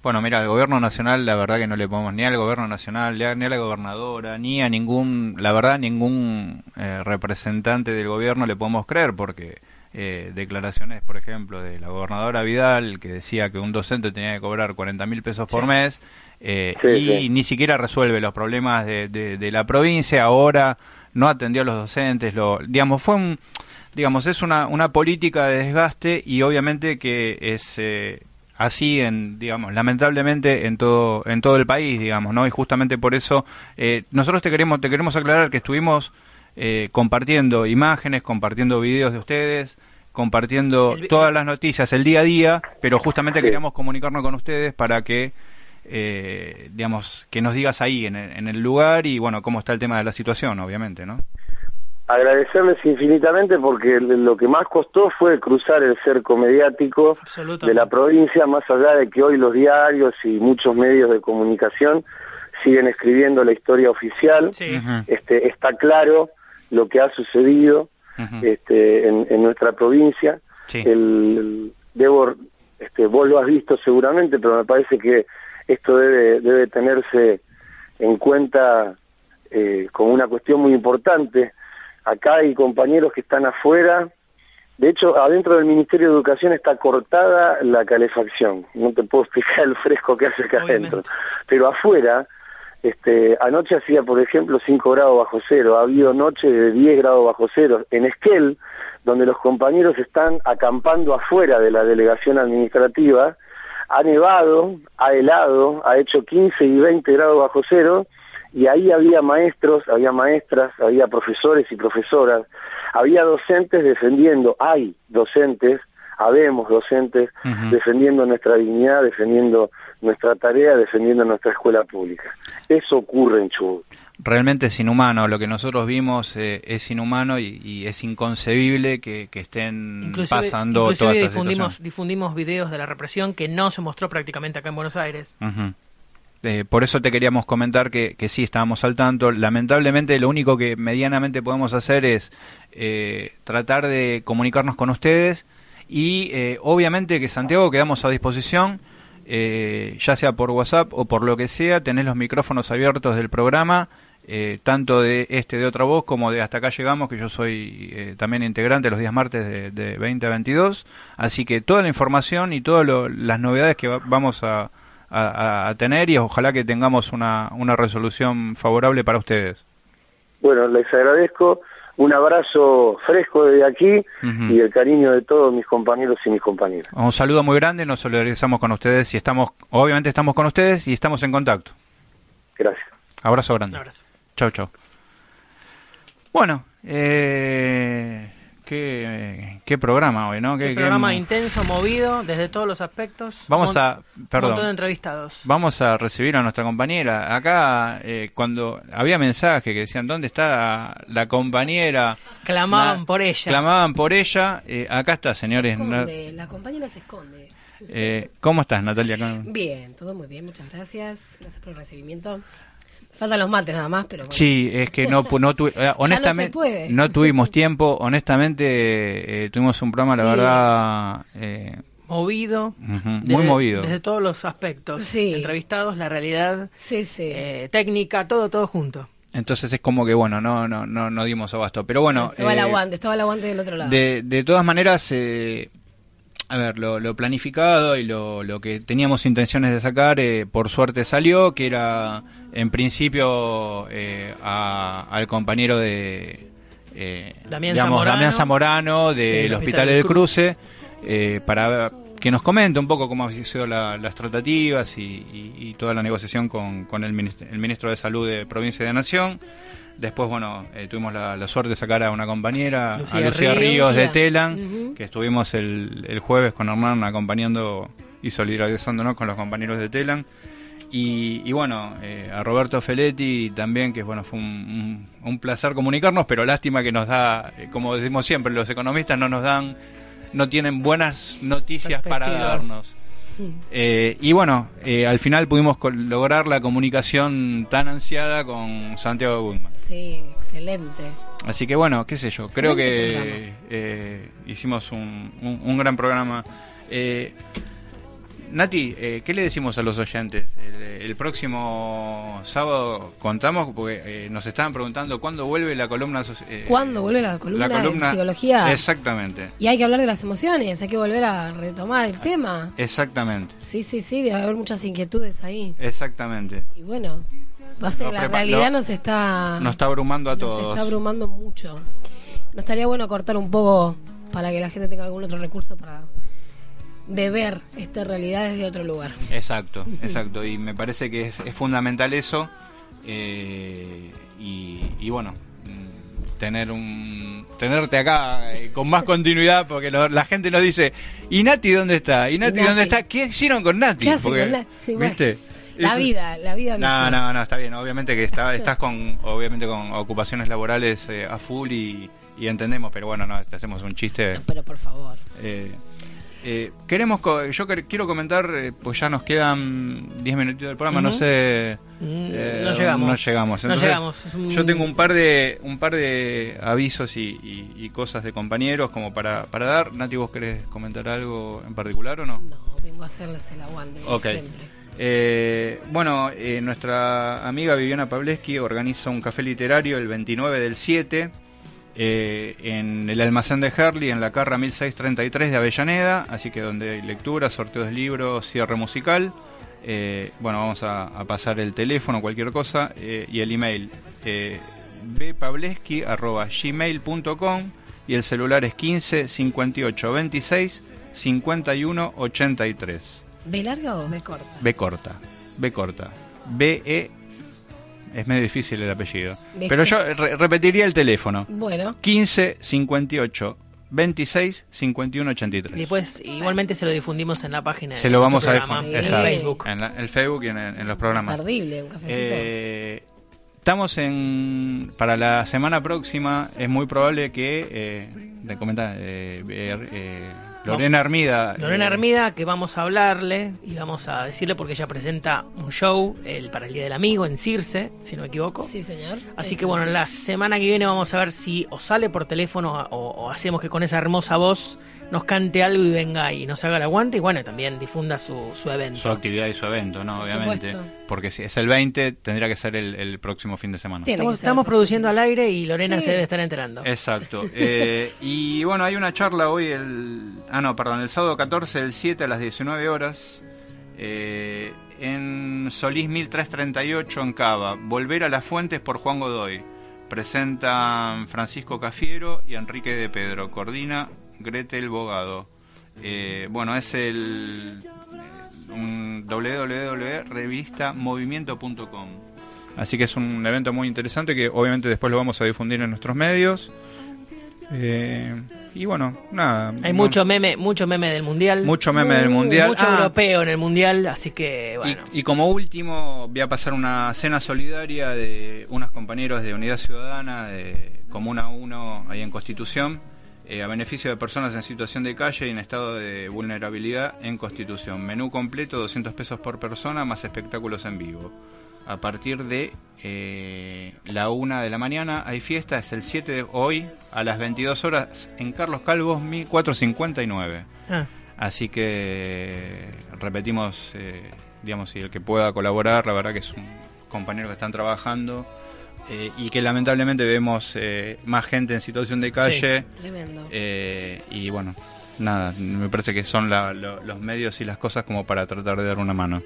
Bueno, mira, al gobierno nacional, la verdad que no le podemos ni al gobierno nacional, ni a ni a la gobernadora, ni a ningún, la verdad, ningún eh, representante del gobierno le podemos creer, porque eh, declaraciones, por ejemplo, de la gobernadora Vidal, que decía que un docente tenía que cobrar 40 mil pesos por Sí. mes, eh, Sí, y sí. ni siquiera resuelve los problemas de, de- de la provincia, ahora no atendió a los docentes, lo, digamos, fue un, digamos, es una, una política de desgaste y obviamente que es eh, así en, digamos, lamentablemente en todo, en todo el país, digamos, ¿no? Y justamente por eso eh, nosotros te queremos, te queremos aclarar que estuvimos eh, compartiendo imágenes, compartiendo videos de ustedes, compartiendo todas las noticias el día a día, pero justamente queríamos comunicarnos con ustedes para que eh, digamos, que nos digas ahí en el, en el lugar y bueno, cómo está el tema de la situación, obviamente, ¿no? Agradecerles infinitamente porque lo que más costó fue cruzar el cerco mediático de la provincia, más allá de que hoy los diarios y muchos medios de comunicación siguen escribiendo la historia oficial. este, está claro lo que ha sucedido este, en, en nuestra provincia. El, el- debo, este, vos lo has visto seguramente, pero me parece que esto debe, debe tenerse en cuenta eh, como una cuestión muy importante. Acá hay compañeros que están afuera. De hecho, adentro del Ministerio de Educación está cortada la calefacción. No te puedo explicar el fresco que hace acá adentro. Pero afuera, este, anoche hacía, por ejemplo, 5 grados bajo cero. Ha habido noches de 10 grados bajo cero. En Esquel, donde los compañeros están acampando afuera de la delegación administrativa, ha nevado, ha helado, ha hecho 15 y 20 grados bajo cero y ahí había maestros, había maestras, había profesores y profesoras, había docentes defendiendo, hay docentes, habemos docentes defendiendo nuestra dignidad, defendiendo nuestra tarea, defendiendo nuestra escuela pública. Eso ocurre en Chubut. Realmente es inhumano, lo que nosotros vimos eh, es inhumano y, y es inconcebible que, que estén Inclusive, pasando inclusive toda esta difundimos, situación. difundimos videos de la represión que no se mostró prácticamente acá en Buenos Aires. Eh, por eso te queríamos comentar que, sí, estábamos al tanto. Lamentablemente lo único que medianamente podemos hacer es eh, tratar de comunicarnos con ustedes y eh, obviamente que Santiago quedamos a disposición, eh, ya sea por WhatsApp o por lo que sea, tenés los micrófonos abiertos del programa, tanto de este de otra voz como de hasta acá llegamos, que yo soy también integrante los días martes de, de 20 a 22, así que toda la información y todas las novedades que va- vamos a, a, a- a tener y ojalá que tengamos una, una resolución favorable para ustedes. Bueno, les agradezco. Un abrazo fresco desde aquí y el cariño de todos mis compañeros y mis compañeras. Un saludo muy grande, nos solidarizamos con ustedes y estamos, obviamente estamos con ustedes y estamos en contacto. Gracias. Abrazo grande. Un abrazo. Chau, chau. Bueno, eh, qué, qué programa hoy, ¿no? Qué Qué- programa qué- intenso, movido, desde todos los aspectos. Vamos a, perdón. Un montón de entrevistados. Vamos a recibir a nuestra compañera. Acá, eh, cuando había mensajes que decían, ¿dónde está la compañera? Clamaban La- por ella. Clamaban por ella. Eh, acá está, señores. Esconde, la compañera se esconde. eh, ¿Cómo estás, Natalia? Bien, todo muy bien, muchas gracias. Gracias por el recibimiento. Faltan los mates nada más, pero bueno. Sí, es que no, no eh, honestamente no tuvimos tiempo. Honestamente, eh, tuvimos un programa, la verdad, eh, Movido. muy desde- movido. Desde todos los aspectos. Sí. Entrevistados, la realidad. Sí, sí. eh, técnica, todo, todo junto. Entonces es como que, bueno, no, no, no, no dimos abasto. Pero bueno, estaba el aguante, estaba el aguante del otro lado. De, de todas maneras, eh, a ver, lo, lo planificado y lo, lo que teníamos intenciones de sacar, eh, por suerte salió, que era en principio eh, a- al compañero de eh, Damián digamos, Zamorano. Damián Zamorano del el Hospital Hospital del Cruce, eh, para que nos comente un poco cómo han sido la- las tratativas y, y- y toda la negociación con, con el, ministro, el ministro de Salud de Provincia y de Nación. Después, bueno, eh, tuvimos la, la suerte de sacar a una compañera, Lucía a Lucía Ríos. Ríos, de. Telan, que estuvimos el, el jueves con Hernán acompañando y solidarizándonos con los compañeros de Telan. Y, y bueno, eh, a Roberto Feletti también, que bueno, fue un, un- un placer comunicarnos, pero lástima que nos da, eh, como decimos siempre, los economistas no nos dan, no tienen buenas noticias para darnos. Eh, y bueno, eh, al final pudimos lograr la comunicación tan ansiada con Santiago Guzmán. Sí, excelente. Así que bueno, qué sé yo, creo que eh, hicimos un, un- un gran programa. Nati, eh, ¿qué le decimos a los oyentes? El, el próximo sábado contamos, porque eh, nos estaban preguntando cuándo vuelve la columna... eh, ¿Cuándo vuelve la columna, de psicología? Exactamente, Y hay que hablar de las emociones, hay que volver a retomar el tema. exactamente, Sí, sí, sí, debe haber muchas inquietudes ahí. exactamente. Y bueno, va a ser, la realidad nos está, Nos está abrumando a nos todos. está abrumando mucho. No estaría bueno cortar un poco para que la gente tenga algún otro recurso para beber esta realidad desde otro lugar. Exacto, exacto. Y me parece que es, es fundamental eso. eh, y, y bueno, tener un tenerte acá eh, con más continuidad, porque lo- la gente nos dice, ¿y Nati dónde está? ¿Y Nati, Nati. dónde está? ¿Qué hicieron con Nati? ¿Qué Porque, con? Bueno, ¿Viste? La vida, la vida. No, no, no, está bien. Obviamente que está, estás con, obviamente con ocupaciones laborales eh, a full y, y entendemos, pero bueno, no, te hacemos un chiste. Pero por favor. Eh, eh, queremos, co- yo quiero comentar, eh, pues ya nos quedan 10 minutitos del programa, no sé. Mm, eh, no llegamos. No llegamos. No Entonces, llegamos, es un- Yo tengo un par de, un par de avisos y, y- y cosas de compañeros como para, para dar. Nati, ¿vos querés comentar algo en particular o no? No, vengo a hacerles el aguante. como Ok. siempre. Eh, bueno, eh, nuestra amiga Viviana Pavleski organiza un café literario el 29 del 7 eh, en el almacén de Herley, en la carra 1633 de Avellaneda, así que donde hay lectura, sorteos de libros, cierre musical. Eh, bueno, vamos a, a pasar el teléfono, cualquier cosa, eh, y el email bpavleski.gmail.com y el celular es 15 58 26 51 83. ¿B larga o B corta? B corta. B corta. B E es medio difícil el apellido. ¿Viste? Pero yo re- repetiría el teléfono. Bueno, 15 58 26 51 83. Y después, igualmente se lo difundimos en la página. Se lo vamos a programa, difundir. en. Facebook. En la- el Facebook y en, en los programas. perdible, un cafecito. Eh, estamos en. Para la semana próxima, es muy probable que. Eh, te comenta, eh, eh, eh, Lorena Armida. Lorena eh, Armida, que vamos a hablarle y vamos a decirle porque ella presenta un show el, para el Día del Amigo en Circe, si no me equivoco. sí, señor. Así Es que bueno, la semana que viene vamos a ver si o sale por teléfono o, o hacemos que con esa hermosa voz nos cante algo y venga y nos haga el aguante y bueno, también difunda su, su evento. su actividad y su evento, ¿no? Por Obviamente. supuesto. Porque si es el 20, tendría que ser el, el próximo fin de semana. Tiene Estamos, produciendo al aire y Lorena Sí. se debe estar enterando. Exacto. Eh, y bueno, hay una charla hoy, el. Ah, no, perdón, el sábado 14 del 7 a las 19 horas. Eh, en Solís 1338 en Cava, Volver a las Fuentes por Juan Godoy. Presentan Francisco Cafiero y Enrique de Pedro. Coordina Gretel Bogado. Eh, bueno, es el www.revistamovimiento.com. Así que es un evento muy interesante que obviamente después lo vamos a difundir en nuestros medios. Eh, y bueno, nada. Hay no- mucho meme, mucho meme del mundial. Mucho meme del mundial. Mucho Ah. europeo en el mundial, así que bueno. Y, y como último, voy a pasar una cena solidaria de unos compañeros de Unidad Ciudadana de Comuna 1 ahí en Constitución, eh, a beneficio de personas en situación de calle y en estado de vulnerabilidad en Constitución. Menú completo, 200 pesos por persona, más espectáculos en vivo. A partir de eh, la 1 de la mañana hay fiesta, es el 7 de hoy a las 22 horas en Carlos Calvos 1459. Ah. Así que repetimos, eh, digamos, si el que pueda colaborar, la verdad que es un compañero que están trabajando eh, y que lamentablemente vemos eh, más gente en situación de calle. Sí, tremendo. eh, y bueno, nada, me parece que son la- lo- los medios y las cosas como para tratar de dar una mano.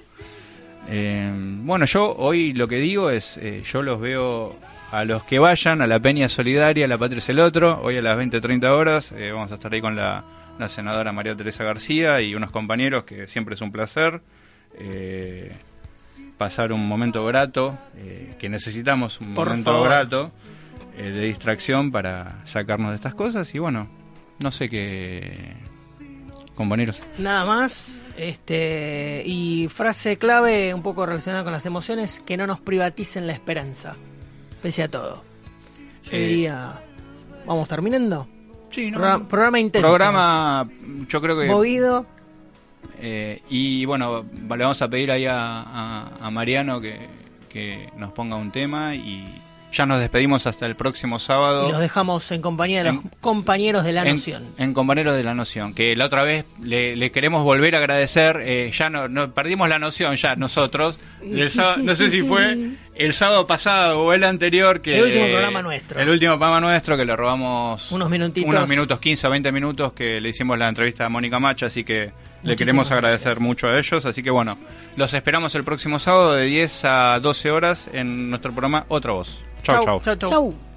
Eh, bueno, yo hoy lo que digo es, eh, yo los veo a los que vayan a la Peña Solidaria, La Patria es el Otro, hoy a las 20-30 horas, eh, vamos a estar ahí con la, la senadora María Teresa García y unos compañeros que siempre es un placer. eh, pasar un momento grato, eh, que necesitamos un Por momento favor. grato eh, de distracción para sacarnos de estas cosas y bueno, no sé qué compañeros. Nada más. Este y frase clave un poco relacionada con las emociones, que no nos privaticen la esperanza, pese a todo. Yo Eh, diría, vamos terminando. Sí, programa intenso. Programa, yo creo que movido. Eh, y bueno, le vamos a pedir ahí a, a- a Mariano que, que nos ponga un tema y ya nos despedimos hasta el próximo sábado. Y los dejamos en compañía de los compañeros de la en, Noción. en Compañeros de la Noción, que la otra vez le, le queremos volver a agradecer, eh, ya no, no- perdimos la noción ya nosotros, sábado- no sé si fue el sábado pasado o el anterior que... El último programa nuestro. El último programa nuestro que le robamos Unos minutitos. unos minutos, 15 o 20 minutos que le hicimos la entrevista a Mónica Macha, así que le Muchísimas queremos agradecer mucho a ellos, así que bueno, los esperamos el próximo sábado de 10 a 12 horas en nuestro programa Otra Voz. Chau, chau. chau. Chau.